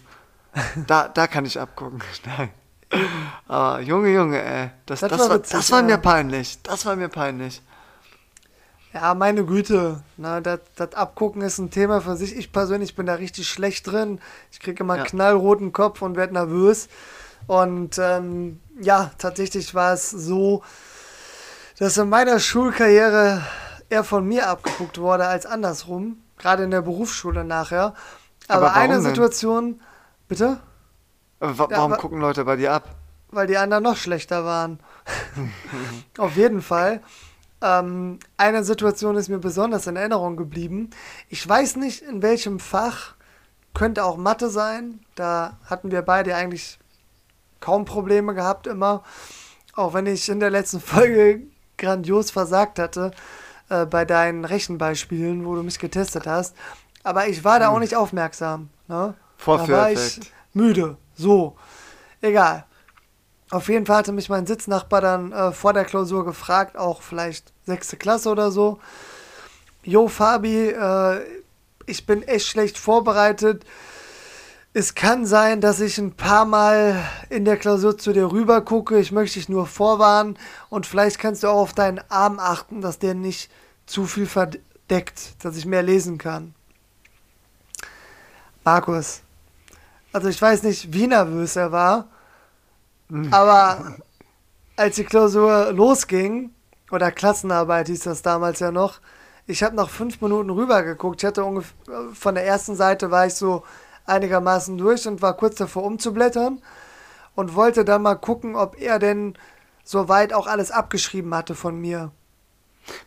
Da, da kann ich abgucken. Nein. Aber Junge, Junge, ey. Das, Das das, war witzig, das war mir peinlich. Das war mir peinlich. Ja, meine Güte. Na, das, das Abgucken ist ein Thema für sich. Ich persönlich bin da richtig schlecht drin. Ich kriege immer Ja. knallroten Kopf und werde nervös. Und ähm, ja, tatsächlich war es so, dass in meiner Schulkarriere eher von mir abgeguckt wurde als andersrum. Gerade in der Berufsschule nachher. Aber, Aber eine denn? Bitte? Aber wa Ja, warum wa- gucken Leute bei dir ab? weil die anderen noch schlechter waren. Auf jeden Fall. Ähm, eine Situation ist mir besonders in Erinnerung geblieben. Ich weiß nicht, in welchem Fach, könnte auch Mathe sein. Da hatten wir beide eigentlich kaum Probleme gehabt immer. Auch wenn ich in der letzten Folge grandios versagt hatte äh, bei deinen Rechenbeispielen, wo du mich getestet hast. Aber ich war da auch nicht aufmerksam. Ne? Da war ich müde. So. Egal. Auf jeden Fall hatte mich mein Sitznachbar dann äh, vor der Klausur gefragt, auch vielleicht sechste Klasse oder so. Jo, Fabi, äh, ich bin echt schlecht vorbereitet. Es kann sein, dass ich ein paar Mal in der Klausur zu dir rüber gucke. Ich möchte dich nur vorwarnen. Und vielleicht kannst du auch auf deinen Arm achten, dass der nicht zu viel verdeckt, dass ich mehr lesen kann. Markus, also ich weiß nicht, wie nervös er war, aber als die Klausur losging, oder Klassenarbeit hieß das damals ja noch, ich habe nach fünf Minuten rübergeguckt. Ich hatte ungefähr, von der ersten Seite war ich so einigermaßen durch und war kurz davor umzublättern und wollte dann mal gucken, ob er denn soweit auch alles abgeschrieben hatte von mir.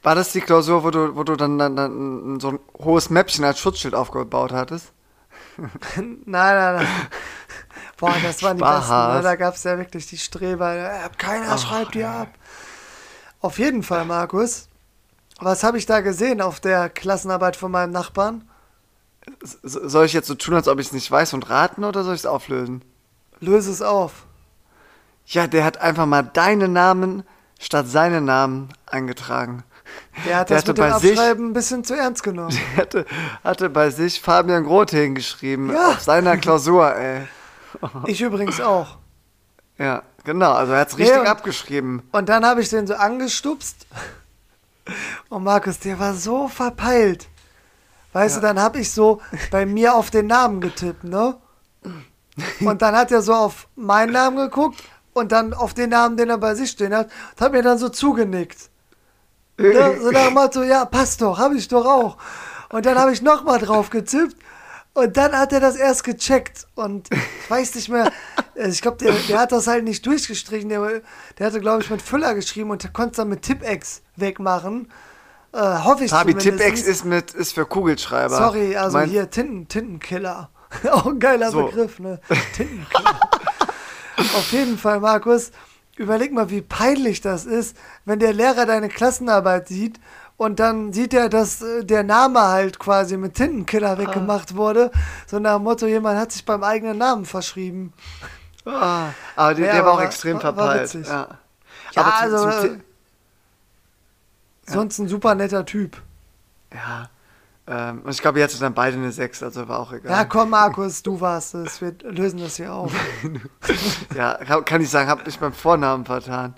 War das die Klausur, wo du, wo du dann, dann, dann so ein hohes Mäppchen als Schutzschild aufgebaut hattest? Nein, nein, nein. Boah, das waren die Spaß. besten. Ne? Da gab es ja wirklich die Streber. Äh, Keiner Oh, schreibt die ab. Auf jeden Fall, Markus. Was habe ich da gesehen auf der Klassenarbeit von meinem Nachbarn? S- Soll ich jetzt so tun, als ob ich es nicht weiß und raten oder soll ich es auflösen? Löse es auf. Ja, der hat einfach mal deinen Namen statt seinen Namen eingetragen. Der hat Der das hatte mit dem sich- Abschreiben ein bisschen zu ernst genommen. Der hatte, hatte bei sich Fabian Grote hingeschrieben, Ja. auf seiner Klausur, ey. Ich übrigens auch. Ja, genau, also er hat es Nee, richtig und- abgeschrieben. Und dann habe ich den so angestupst. Und Markus, der war so verpeilt. Weißt du, dann habe ich so bei mir auf den Namen getippt, ne? Und dann hat er so auf meinen Namen geguckt und dann auf den Namen, den er bei sich stehen hat, und hat mir dann so zugenickt. Ne? So nach dem Motto, ja, passt doch, habe ich doch auch. Und dann habe ich nochmal drauf getippt Und dann hat er das erst gecheckt und ich weiß nicht mehr, also ich glaube, der, der hat das halt nicht durchgestrichen, der, der hatte, glaube ich, mit Füller geschrieben und der konnte es dann mit Tipex wegmachen. Äh, hoffe ich Fabi. Tipex ist, mit, ist für Kugelschreiber. Sorry, also Mein- hier Tinten, Tintenkiller. Auch ein geiler So. Begriff, ne? Tintenkiller. Auf jeden Fall, Markus, überleg mal, wie peinlich das ist, wenn der Lehrer deine Klassenarbeit sieht und dann sieht er, dass äh, der Name halt quasi mit Ah. Tintenkiller weggemacht wurde. So nach dem Motto, jemand hat sich beim eigenen Namen verschrieben. Ah, aber der, Ja, der war auch war- extrem verpeilt. Ja, Ja, aber also, Sonst ein super netter Typ. ja. Ähm, und ich glaube, jetzt sind dann beide eine 6, also war auch egal. Ja, komm, Markus, du warst es. Wir lösen das hier auf. Ja, kann- ich sagen, hab mich beim Vornamen vertan.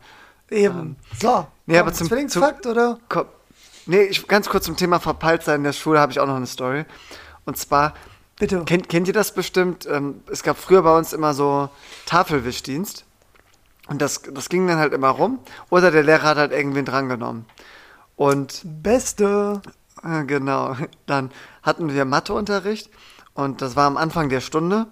Eben. So. Nee, komm, aber zum- Zwillingsfakt, oder? Komm. Nee, ich, ganz kurz zum Thema Verpeiltsein in der Schule habe ich auch noch eine Story. Und zwar, Bitte. kennt, kennt ihr das bestimmt? Ähm, es gab früher bei uns immer so Tafelwischdienst. Und das, das ging dann halt immer rum. Oder der Lehrer hat halt irgendwen drangenommen. Und Beste. genau, dann hatten wir Matheunterricht. Und das war am Anfang der Stunde.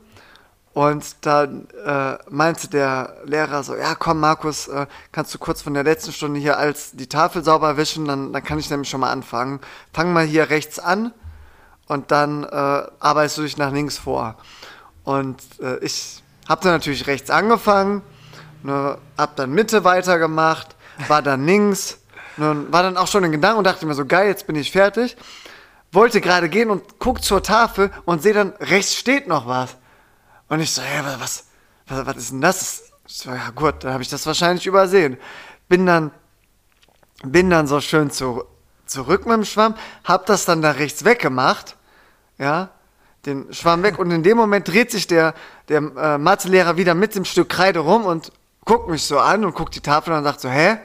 Und dann äh, meinte der Lehrer so, ja komm Markus, äh, kannst du kurz von der letzten Stunde hier als die Tafel sauber wischen, dann, dann kann ich nämlich schon mal anfangen. Fang mal hier rechts an und dann äh, arbeitest du dich nach links vor. Und äh, ich habe dann natürlich rechts angefangen, ne, hab dann Mitte weitergemacht, war dann links, und war dann auch schon in Gedanken und dachte mir so, geil, jetzt bin ich fertig. Wollte gerade gehen und guck zur Tafel und sehe dann, rechts steht noch was. Und ich so, wa- was, was, was ist denn das? Ich so, ja gut, dann habe ich das wahrscheinlich übersehen. Bin dann, bin dann so schön zu, zurück mit dem Schwamm, hab das dann da rechts weggemacht, ja, den Schwamm weg und in dem Moment dreht sich der, der äh, Mathelehrer wieder mit dem Stück Kreide rum und guckt mich so an und guckt die Tafel und sagt so, hä?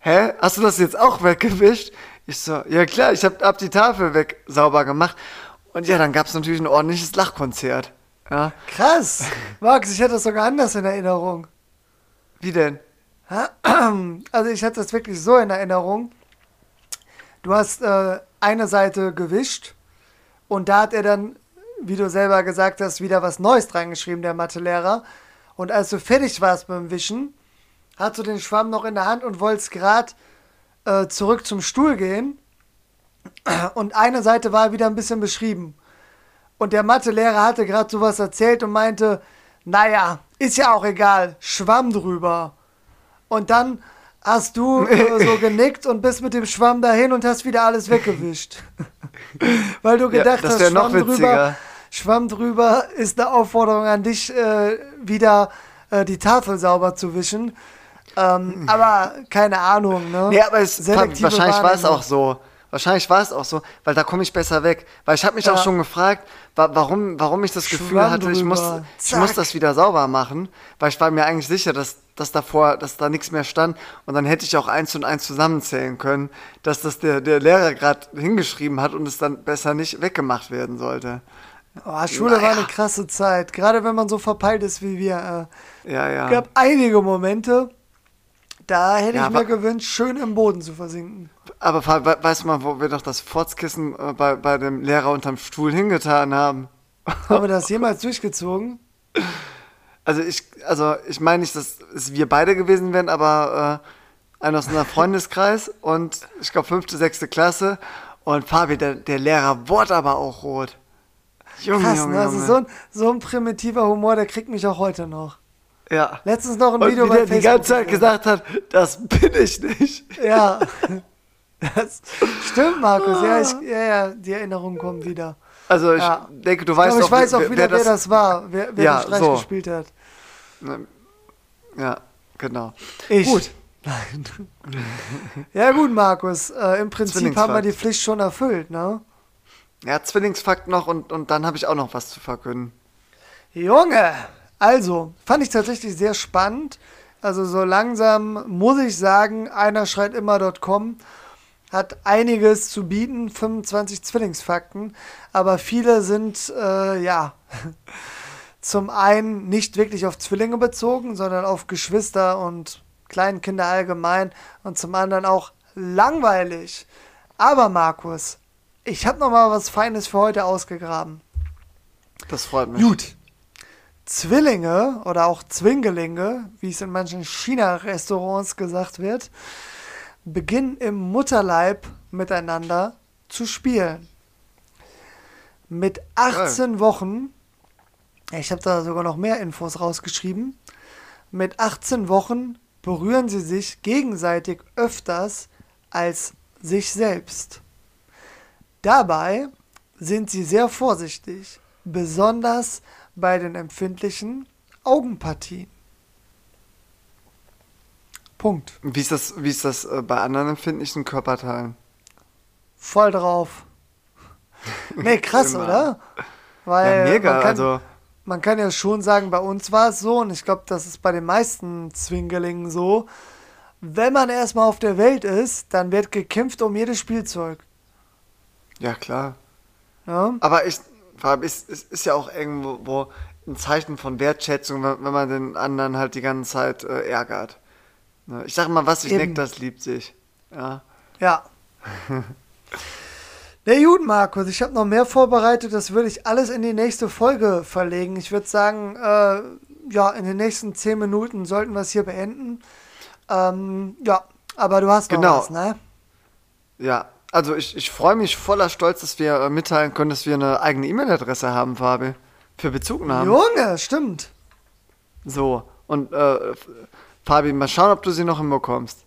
Hä? Hast du das jetzt auch weggewischt? Ich so, ja klar, ich hab, hab die Tafel weg sauber gemacht. Und ja, dann gab's natürlich ein ordentliches Lachkonzert. Ja, Krass. Max, ich hatte das sogar anders in Erinnerung. wie denn? Also ich hatte das wirklich so in Erinnerung. Du hast äh, eine Seite gewischt und da hat er dann, wie du selber gesagt hast, wieder was Neues reingeschrieben, der Mathelehrer. Und als du fertig warst beim Wischen, hast du den Schwamm noch in der Hand und wolltest gerade äh, zurück zum Stuhl gehen. Und eine Seite war wieder ein bisschen beschrieben. Und der Mathelehrer hatte gerade sowas erzählt und meinte, naja, ist ja auch egal, Schwamm drüber. Und dann hast du äh, so genickt und bist mit dem Schwamm dahin und hast wieder alles weggewischt. Weil du Ja, gedacht das hast, Schwamm drüber. Schwamm drüber ist eine Aufforderung an dich, äh, wieder äh, die Tafel sauber zu wischen. Ähm, aber keine Ahnung, ne? Nee, aber es, wahrscheinlich war es auch so. Wahrscheinlich war es auch so, weil da komme ich besser weg. Weil ich habe mich auch Ja. schon gefragt, wa warum, warum ich das Gefühl Schwamm hatte, ich muss, ich muss das wieder sauber machen. Weil ich war mir eigentlich sicher, dass, dass davor, dass da nichts mehr stand. Und dann hätte ich auch eins und eins zusammenzählen können, dass das der, der Lehrer gerade hingeschrieben hat und es dann besser nicht weggemacht werden sollte. Oh, Schule war Naja. eine krasse Zeit. Gerade wenn man so verpeilt ist wie wir. Ja, Es ja. gab einige Momente, da hätte Ja, ich mir gewünscht, schön im Boden zu versinken. Aber weißt du mal, wo wir doch das Fotzkissen äh, bei, bei dem Lehrer unterm Stuhl hingetan haben? Haben wir das jemals durchgezogen? Also ich, also ich meine nicht, dass es wir beide gewesen wären, aber äh, einer aus unserem Freundeskreis und ich glaube fünfte, sechste Klasse und Fabi, der, der Lehrer wurde aber auch rot. Junge, Krass, Junge, ne? Also Junge. so ein, so ein primitiver Humor, der kriegt mich auch heute noch. Ja. Letztens noch ein Und Video bei der Facebook. die ganze Zeit gesagt hat, das bin ich nicht. Ja. Das stimmt, Markus. Ja, ich, ja, ja, die Erinnerungen kommen wieder. Also ich Ja. denke, du Ich, weißt ich auch, weiß auch wer, wieder, wer wer das war, wer, wer Ja, den Streich so. gespielt hat. Ja, genau. Ich. Gut. Ja, gut, Markus. Äh, Im Prinzip haben wir die Pflicht schon erfüllt, ne? Ja, Zwillingsfakt noch und, und dann habe ich auch noch was zu verkünden. Junge! Also, fand ich tatsächlich sehr spannend. Also, so langsam muss ich sagen, einer schreit immer.com hat einiges zu bieten, 25 Zwillingsfakten, aber viele sind, äh, ja, zum einen nicht wirklich auf Zwillinge bezogen, sondern auf Geschwister und Kleinkinder allgemein und zum anderen auch langweilig. Aber Markus, ich habe noch mal was Feines für heute ausgegraben. Das freut mich. Gut. Zwillinge oder auch Zwingelinge, wie es in manchen China-Restaurants gesagt wird, beginnen im Mutterleib miteinander zu spielen. Mit 18 Wochen, ich habe da sogar noch mehr Infos rausgeschrieben, mit 18 Wochen berühren sie sich gegenseitig öfters als sich selbst. Dabei sind sie sehr vorsichtig, besonders bei den empfindlichen Augenpartien. Punkt. Wie ist das, wie ist das äh, bei anderen empfindlichen Körperteilen? Voll drauf. Nee, krass, oder? Weil ja, mega. man kann, Also, man kann ja schon sagen, bei uns war es so, und ich glaube, das ist bei den meisten Zwingelingen so, wenn man erstmal auf der Welt ist, dann wird gekämpft um jedes Spielzeug. ja, klar. Ja? Aber ich, Fabi, es es ist ja auch irgendwo wo ein Zeichen von Wertschätzung, wenn, wenn man den anderen halt die ganze Zeit äh, ärgert. Ne? Ich sag mal, was sich neckt, das liebt sich. Ja. Ja. Na gut, Markus, ich habe noch mehr vorbereitet. Das würde ich alles in die nächste Folge verlegen. Ich würde sagen, äh, ja, in den nächsten zehn Minuten sollten wir es hier beenden. Ähm, ja, aber du hast noch Genau. was, ne? Ja, also ich, ich freue mich voller Stolz, dass wir äh, mitteilen können, dass wir eine eigene E-Mail-Adresse haben, Fabi. Für Bezugnahmen. Junge, stimmt. So, und äh, Fabi, mal schauen, ob du sie noch hinbekommst.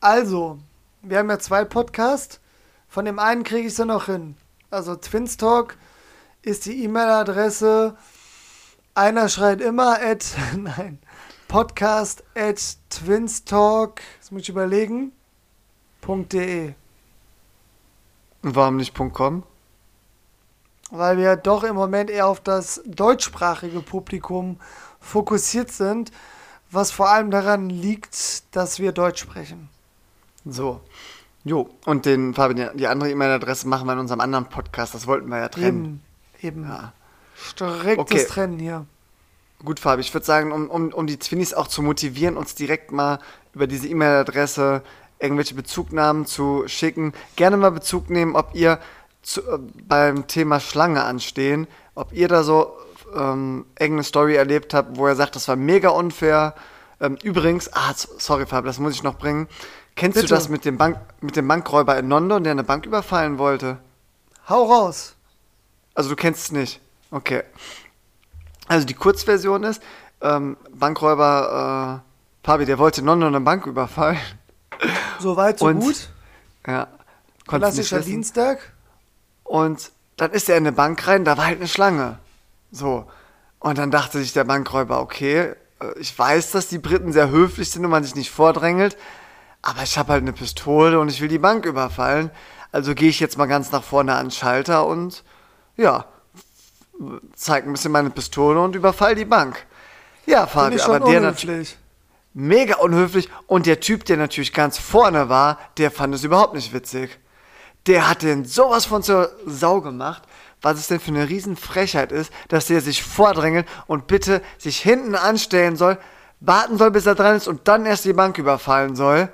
Also, wir haben ja zwei Podcasts. Von dem einen kriege ich sie noch hin. Also Twinstalk ist die E-Mail-Adresse. Einer schreit immer at, nein, podcast at twinstalk, das muss ich überlegen, .de. Und warum nicht .com? Weil wir doch im Moment eher auf das deutschsprachige Publikum fokussiert sind, was vor allem daran liegt, dass wir Deutsch sprechen. So. Jo, und den, Fabi, die, die andere E-Mail-Adresse machen wir in unserem anderen Podcast. Das wollten wir ja trennen. Eben, eben. Ja. Striktes Okay. Trennen hier. Gut, Fabi, ich würde sagen, um, um, um die Twinnies auch zu motivieren, uns direkt mal über diese E-Mail-Adresse irgendwelche Bezugnahmen zu schicken, gerne mal Bezug nehmen, ob ihr zu, äh, beim Thema Schlange anstehen, ob ihr da so ähm, irgendeine Story erlebt habt, wo ihr sagt, das war mega unfair. Ähm, übrigens, ah, sorry, Fabi, das muss ich noch bringen. Kennst Bitte. du das mit dem, Bank, mit dem Bankräuber in London, der eine Bank überfallen wollte? Hau raus. Also du kennst es nicht. Okay. Also die Kurzversion ist, ähm, Bankräuber äh, Fabi, der wollte in London eine Bank überfallen. So weit, so Und- gut. Ja. Klassischer. Dienstag. Und dann ist er in eine Bank rein, da war halt eine Schlange. So. Und dann dachte sich der Bankräuber, okay, äh, ich weiß, dass die Briten sehr höflich sind und man sich nicht vordrängelt, aber ich habe halt eine Pistole und ich will die Bank überfallen. Also gehe ich jetzt mal ganz nach vorne an den Schalter und ja, zeig ein bisschen meine Pistole und überfall die Bank. Ja, Fabi, aber der natürlich. Mega unhöflich und der Typ, der natürlich ganz vorne war, der fand es überhaupt nicht witzig. Der hat den sowas von zur Sau gemacht, was es denn für eine Riesenfrechheit ist, dass der sich vordrängelt und bitte sich hinten anstellen soll, warten soll, bis er dran ist und dann erst die Bank überfallen soll.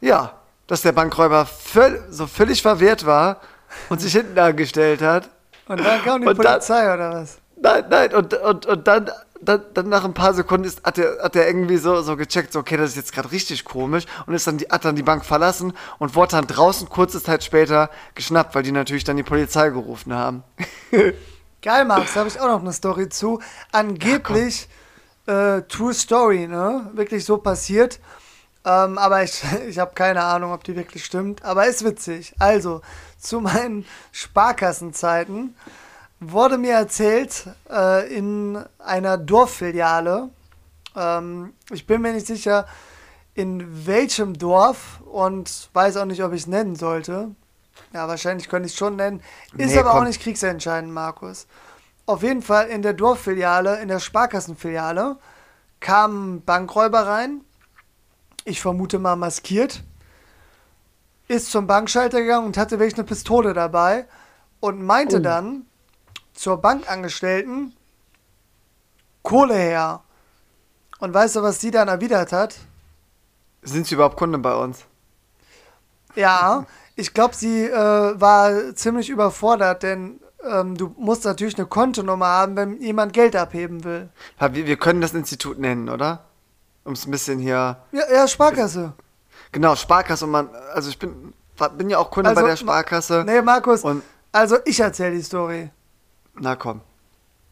Ja, dass der Bankräuber völ so völlig verwehrt war und sich hinten angestellt hat. Und dann kam die Und dann- Polizei oder was? Nein, nein, und, und, und dann, dann, dann nach ein paar Sekunden ist, hat, er, hat er irgendwie so, so gecheckt, so, okay, das ist jetzt gerade richtig komisch und ist dann die, hat dann die Bank verlassen und wurde dann draußen kurze Zeit später geschnappt, weil die natürlich dann die Polizei gerufen haben. Geil, Max, da habe ich auch noch eine Story zu. Angeblich äh, True Story, ne? Wirklich so passiert. Ähm, aber ich, ich habe keine Ahnung, ob die wirklich stimmt. Aber ist witzig. Also, zu meinen Sparkassenzeiten wurde mir erzählt, äh, in einer Dorffiliale, ähm, ich bin mir nicht sicher, in welchem Dorf und weiß auch nicht, ob ich es nennen sollte. Ja, wahrscheinlich könnte ich es schon nennen. Ist Nee, aber auch komm. nicht kriegsentscheidend, Markus. Auf jeden Fall in der Dorffiliale, in der Sparkassenfiliale, kam ein Bankräuber rein. Ich vermute mal maskiert. Ist zum Bankschalter gegangen und hatte wirklich eine Pistole dabei und meinte dann zur Bankangestellten, Kohle her. Und weißt du, was sie dann erwidert hat? Sind sie überhaupt Kunde bei uns? Ja, ich glaube, sie äh, war ziemlich überfordert, denn ähm, du musst natürlich eine Kontonummer haben, wenn jemand Geld abheben will. Wir, wir können das Institut nennen, oder? Um es ein bisschen hier. Ja, ja Sparkasse. Genau, Sparkasse und man, also ich bin, bin ja auch Kunde Also, bei der Sparkasse. Nee, Markus, Und also ich erzähle die Story. Na komm.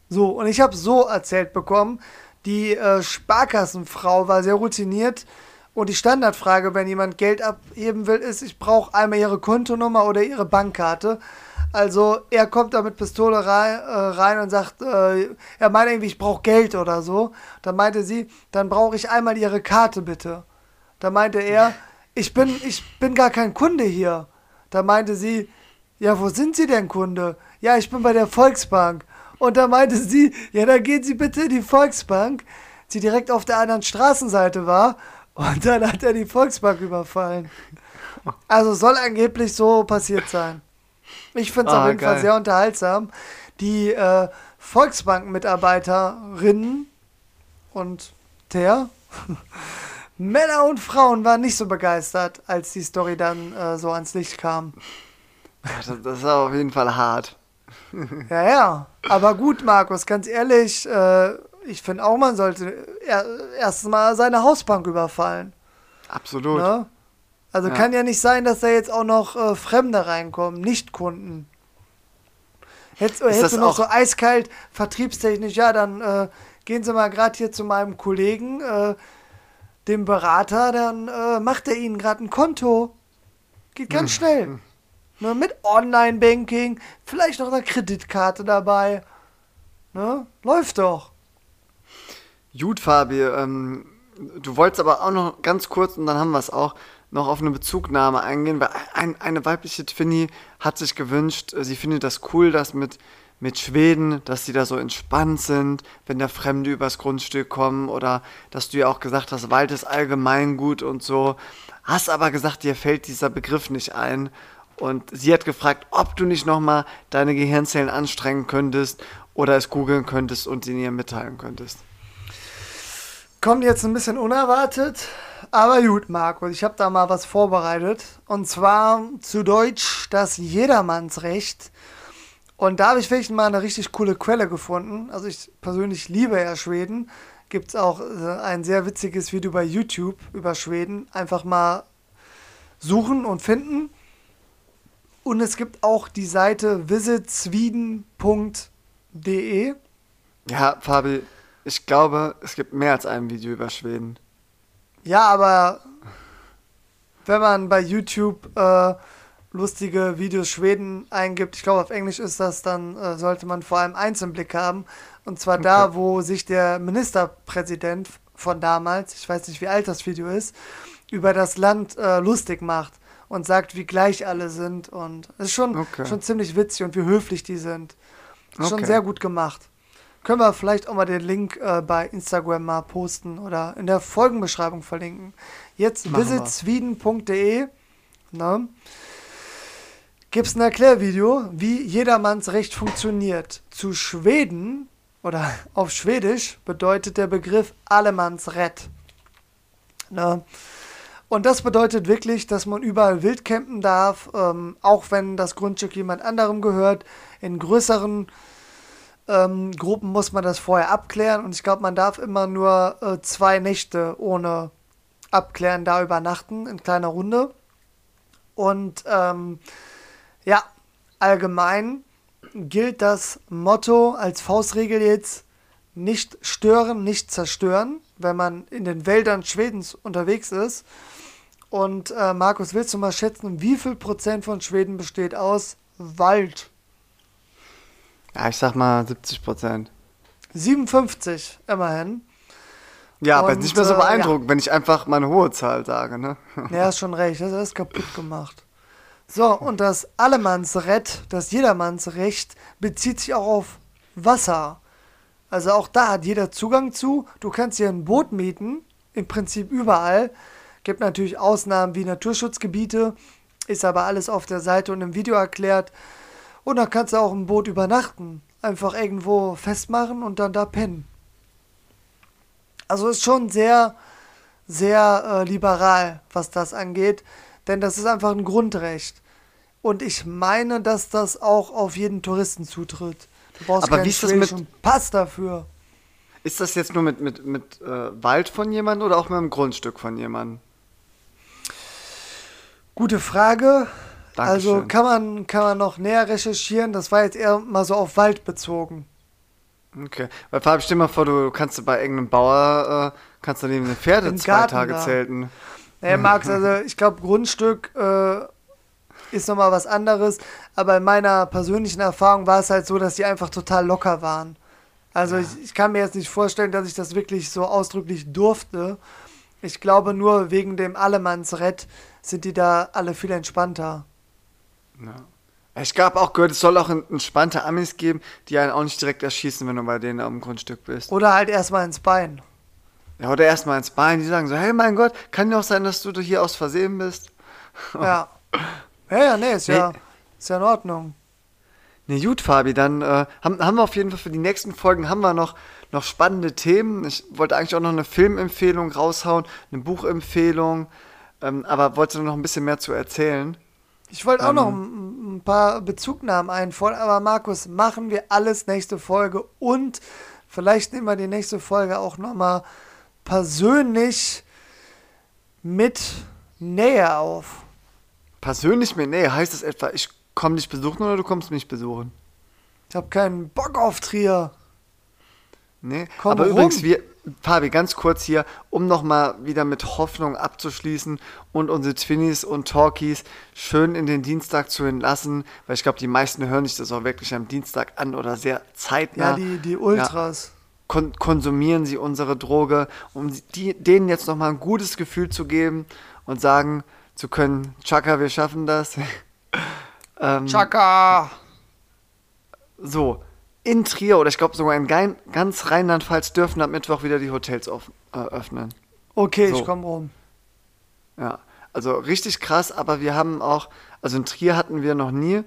So, und ich habe so erzählt bekommen, die äh, Sparkassenfrau war sehr routiniert und die Standardfrage, wenn jemand Geld abheben will, ist, ich brauche einmal ihre Kontonummer oder ihre Bankkarte. Also er kommt da mit Pistole rein, äh, rein und sagt, äh, er meint irgendwie, ich brauche Geld oder so. Dann meinte sie, dann brauche ich einmal ihre Karte bitte. Da meinte er, ich bin, ich bin gar kein Kunde hier. Da meinte sie, ja, wo sind Sie denn Kunde? Ja, ich bin bei der Volksbank. Und da meinte sie, ja, dann gehen Sie bitte in die Volksbank, die direkt auf der anderen Straßenseite war. Und dann hat er die Volksbank überfallen. Also soll angeblich so passiert sein. Ich finde es Ah, auf jeden Fall geil. sehr unterhaltsam. Die äh, Volksbank-Mitarbeiterinnen und der Männer und Frauen waren nicht so begeistert, als die Story dann äh, so ans Licht kam. Das, ist auf jeden Fall hart. Ja, ja. Aber gut, Markus, ganz ehrlich, äh, ich finde auch, man sollte er, erst mal seine Hausbank überfallen. Absolut. Ne? Also Ja. kann ja nicht sein, dass da jetzt auch noch äh, Fremde reinkommen, nicht Kunden. Hättest, Ist hättest du noch so eiskalt vertriebstechnisch, ja, dann äh, gehen Sie mal gerade hier zu meinem Kollegen, äh, dem Berater, dann äh, macht er Ihnen gerade ein Konto. Geht ganz Hm. schnell. Ne, mit Online-Banking, vielleicht noch eine Kreditkarte dabei. Ne? Läuft doch. Gut, Fabi, ähm, du wolltest aber auch noch ganz kurz, und dann haben wir es auch, noch auf eine Bezugnahme eingehen, weil ein, eine weibliche Twinny hat sich gewünscht, äh, sie findet das cool, dass mit, mit Schweden, dass die da so entspannt sind, wenn da Fremde übers Grundstück kommen oder dass du ja auch gesagt hast, Wald ist allgemeingut und so. Hast aber gesagt, dir fällt dieser Begriff nicht ein. Und sie hat gefragt, ob du nicht nochmal deine Gehirnzellen anstrengen könntest oder es googeln könntest und ihn ihr mitteilen könntest. Kommt jetzt ein bisschen unerwartet, aber gut, Markus, ich habe da mal was vorbereitet. Und zwar zu Deutsch das Jedermannsrecht. Und da habe ich wirklich mal eine richtig coole Quelle gefunden. Also ich persönlich liebe ja Schweden. Gibt es auch äh, ein sehr witziges Video bei YouTube über Schweden. Einfach mal suchen und finden. Und es gibt auch die Seite visitsweden.de. Ja, Fabi, ich glaube, es gibt mehr als ein Video über Schweden. Ja, aber wenn man bei YouTube äh, lustige Videos Schweden eingibt, ich glaube auf Englisch ist das, dann äh, sollte man vor allem eins im Blick haben. Und zwar da, Okay. wo sich der Ministerpräsident von damals, ich weiß nicht wie alt das Video ist, über das Land äh, lustig macht und sagt, wie gleich alle sind. Und es ist schon, Okay. schon ziemlich witzig und wie höflich die sind. Ist Schon Okay. sehr gut gemacht. Können wir vielleicht auch mal den Link äh, bei Instagram mal posten oder in der Folgenbeschreibung verlinken. Jetzt visitsweden.de ne? gibt es ein Erklärvideo, wie jedermanns Recht funktioniert. Zu Schweden oder auf Schwedisch bedeutet der Begriff Allemannsrätt. Ne? Und das bedeutet wirklich, dass man überall wild campen darf, ähm, auch wenn das Grundstück jemand anderem gehört. In größeren ähm, Gruppen muss man das vorher abklären und ich glaube, man darf immer nur äh, zwei Nächte ohne Abklären da übernachten in kleiner Runde. Und ähm, ja, allgemein gilt das Motto als Faustregel jetzt nicht stören, nicht zerstören, wenn man in den Wäldern Schwedens unterwegs ist. Und äh, Markus, willst du mal schätzen, wie viel Prozent von Schweden besteht aus Wald? Ja, ich sag mal 70 Prozent. 57 immerhin. Ja, aber Und, nicht mehr so äh, beeindruckend, wenn ich einfach mal eine hohe Zahl sage, ne? Ja, ist schon recht, das ist kaputt gemacht. So, und das Allemannsrecht, das Jedermannsrecht, bezieht sich auch auf Wasser. Also auch da hat jeder Zugang zu. Du kannst hier ein Boot mieten, im Prinzip überall. Gibt natürlich Ausnahmen wie Naturschutzgebiete, ist aber alles auf der Seite und im Video erklärt. Und dann kannst du auch im Boot übernachten. Einfach irgendwo festmachen und dann da pennen. Also ist schon sehr, sehr äh, liberal, was das angeht, denn das ist einfach ein Grundrecht. Und ich meine, dass das auch auf jeden Touristen zutritt. Du brauchst Aber keinen wie ist das mit- Pass dafür. Ist das jetzt nur mit, mit, mit äh, Wald von jemandem oder auch mit einem Grundstück von jemandem? Gute Frage. Also Dankeschön. kann man, kann man noch näher recherchieren. Das war jetzt eher mal so auf Wald bezogen. Okay. Weil Fabi, stell mal vor, du kannst bei irgendeinem Bauer, äh, kannst du neben eine Pferde Im zwei Garten Tage da. zelten. Naja, Max, also ich glaube, Grundstück äh, ist nochmal was anderes. Aber in meiner persönlichen Erfahrung war es halt so, dass die einfach total locker waren. Also ich, ich kann mir jetzt nicht vorstellen, dass ich das wirklich so ausdrücklich durfte. Ich glaube, nur wegen dem Allemannsrett sind die da alle viel entspannter. Ich gab auch gehört, es soll auch entspannte Amis geben, die einen auch nicht direkt erschießen, wenn du bei denen am Grundstück bist. Oder halt erstmal ins Bein. Ja, oder erstmal ins Bein, die sagen so, hey mein Gott, kann ja auch sein, dass du hier aus Versehen bist. Ja. Ja, ja, nee, ist ja, Nee. ist ja in Ordnung. Ne, gut, Fabi, dann äh, haben, haben wir auf jeden Fall für die nächsten Folgen haben wir noch, noch spannende Themen. Ich wollte eigentlich auch noch eine Filmempfehlung raushauen, eine Buchempfehlung, ähm, aber wollte noch ein bisschen mehr zu erzählen. Ich wollte auch Ähm. noch ein, ein paar Bezugnahmen einfordern, aber Markus, machen wir alles nächste Folge und vielleicht nehmen wir die nächste Folge auch nochmal persönlich mit Nähe auf. Persönlich mir, nee, heißt es etwa, ich komme dich besuchen oder du kommst mich besuchen? Ich habe keinen Bock auf Trier. Nee, Komm aber rum. übrigens, wir, Fabi, ganz kurz hier, um nochmal wieder mit Hoffnung abzuschließen und unsere Twinnies und Talkies schön in den Dienstag zu entlassen, weil ich glaube, die meisten hören sich das auch wirklich am Dienstag an oder sehr zeitnah. Ja, die, die Ultras. Kon konsumieren sie unsere Droge, um die, denen jetzt nochmal ein gutes Gefühl zu geben und sagen zu können, Chaka, wir schaffen das. ähm, Chaka! so, in Trier oder ich glaube sogar in ganz Rheinland-Pfalz dürfen am Mittwoch wieder die Hotels offen, äh, öffnen. Okay, So. ich komme rum. Ja, also richtig krass, aber wir haben auch, also in Trier hatten wir noch nie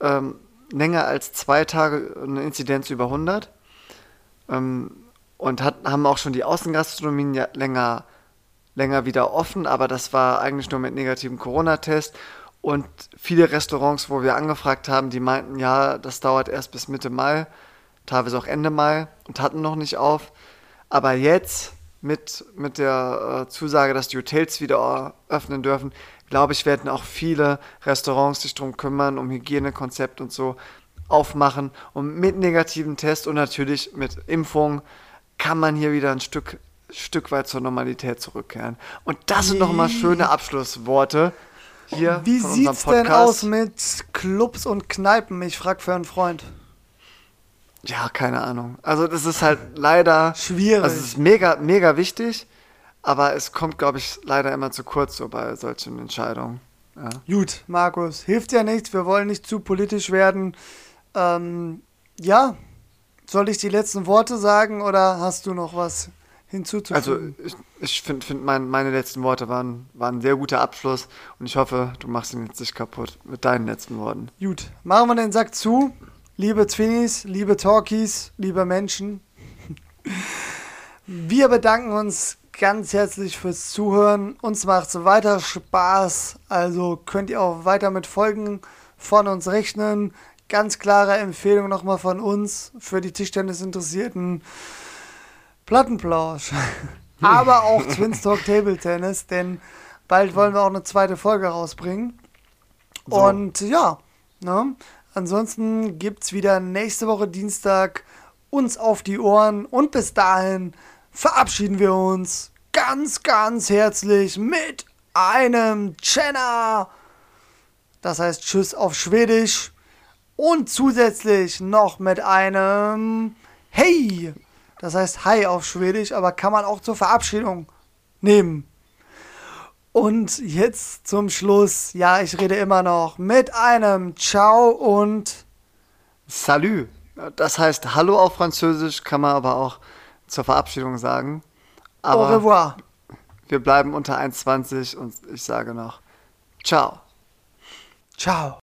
ähm, länger als zwei Tage eine Inzidenz über 100 ähm, und hat, haben auch schon die Außengastronomien ja länger, länger wieder offen, aber das war eigentlich nur mit negativem Corona-Test und viele Restaurants, wo wir angefragt haben, die meinten, ja, das dauert erst bis Mitte Mai, teilweise auch Ende Mai und hatten noch nicht auf. Aber jetzt mit, mit der äh, Zusage, dass die Hotels wieder öffnen dürfen, glaube ich, werden auch viele Restaurants sich drum kümmern, um Hygienekonzept und so aufmachen. Und mit negativen Test und natürlich mit Impfung kann man hier wieder ein Stück, Stück weit zur Normalität zurückkehren. Und das sind nochmal schöne Abschlussworte hier Wie sieht's denn aus mit Clubs und Kneipen? Ich frag für einen Freund. Ja, keine Ahnung. Also das ist halt leider Schwierig. Also es ist mega, mega wichtig, aber es kommt, glaube ich, leider immer zu kurz so bei solchen Entscheidungen. Ja. Gut, Markus, hilft ja nichts. Wir wollen nicht zu politisch werden. Ähm, ja, soll ich die letzten Worte sagen oder hast du noch was hinzuzufügen? Also ich, ich finde, find mein, meine letzten Worte waren, waren ein sehr guter Abschluss und ich hoffe, du machst ihn jetzt nicht kaputt mit deinen letzten Worten. Gut, machen wir den Sack zu. Liebe Twinnies, liebe Talkies, liebe Menschen. Wir bedanken uns ganz herzlich fürs Zuhören. Uns macht es weiter Spaß. Also könnt ihr auch weiter mit Folgen von uns rechnen. Ganz klare Empfehlung nochmal von uns für die Tischtennis-Interessierten. Plattenplausch. Aber auch Twins Talk Table Tennis, denn bald wollen wir auch eine zweite Folge rausbringen. So. Und ja, ne? ansonsten gibt es wieder nächste Woche Dienstag uns auf die Ohren. Und bis dahin verabschieden wir uns ganz, ganz herzlich mit einem Chenna. Das heißt Tschüss auf Schwedisch. Und zusätzlich noch mit einem Hey. Das heißt Hi auf Schwedisch, aber kann man auch zur Verabschiedung nehmen. Und jetzt zum Schluss, ja, ich rede immer noch mit einem Ciao und Salut. Das heißt Hallo auf Französisch, kann man aber auch zur Verabschiedung sagen. au Aber revoir. wir bleiben unter 1,20 und ich sage noch Ciao. Ciao.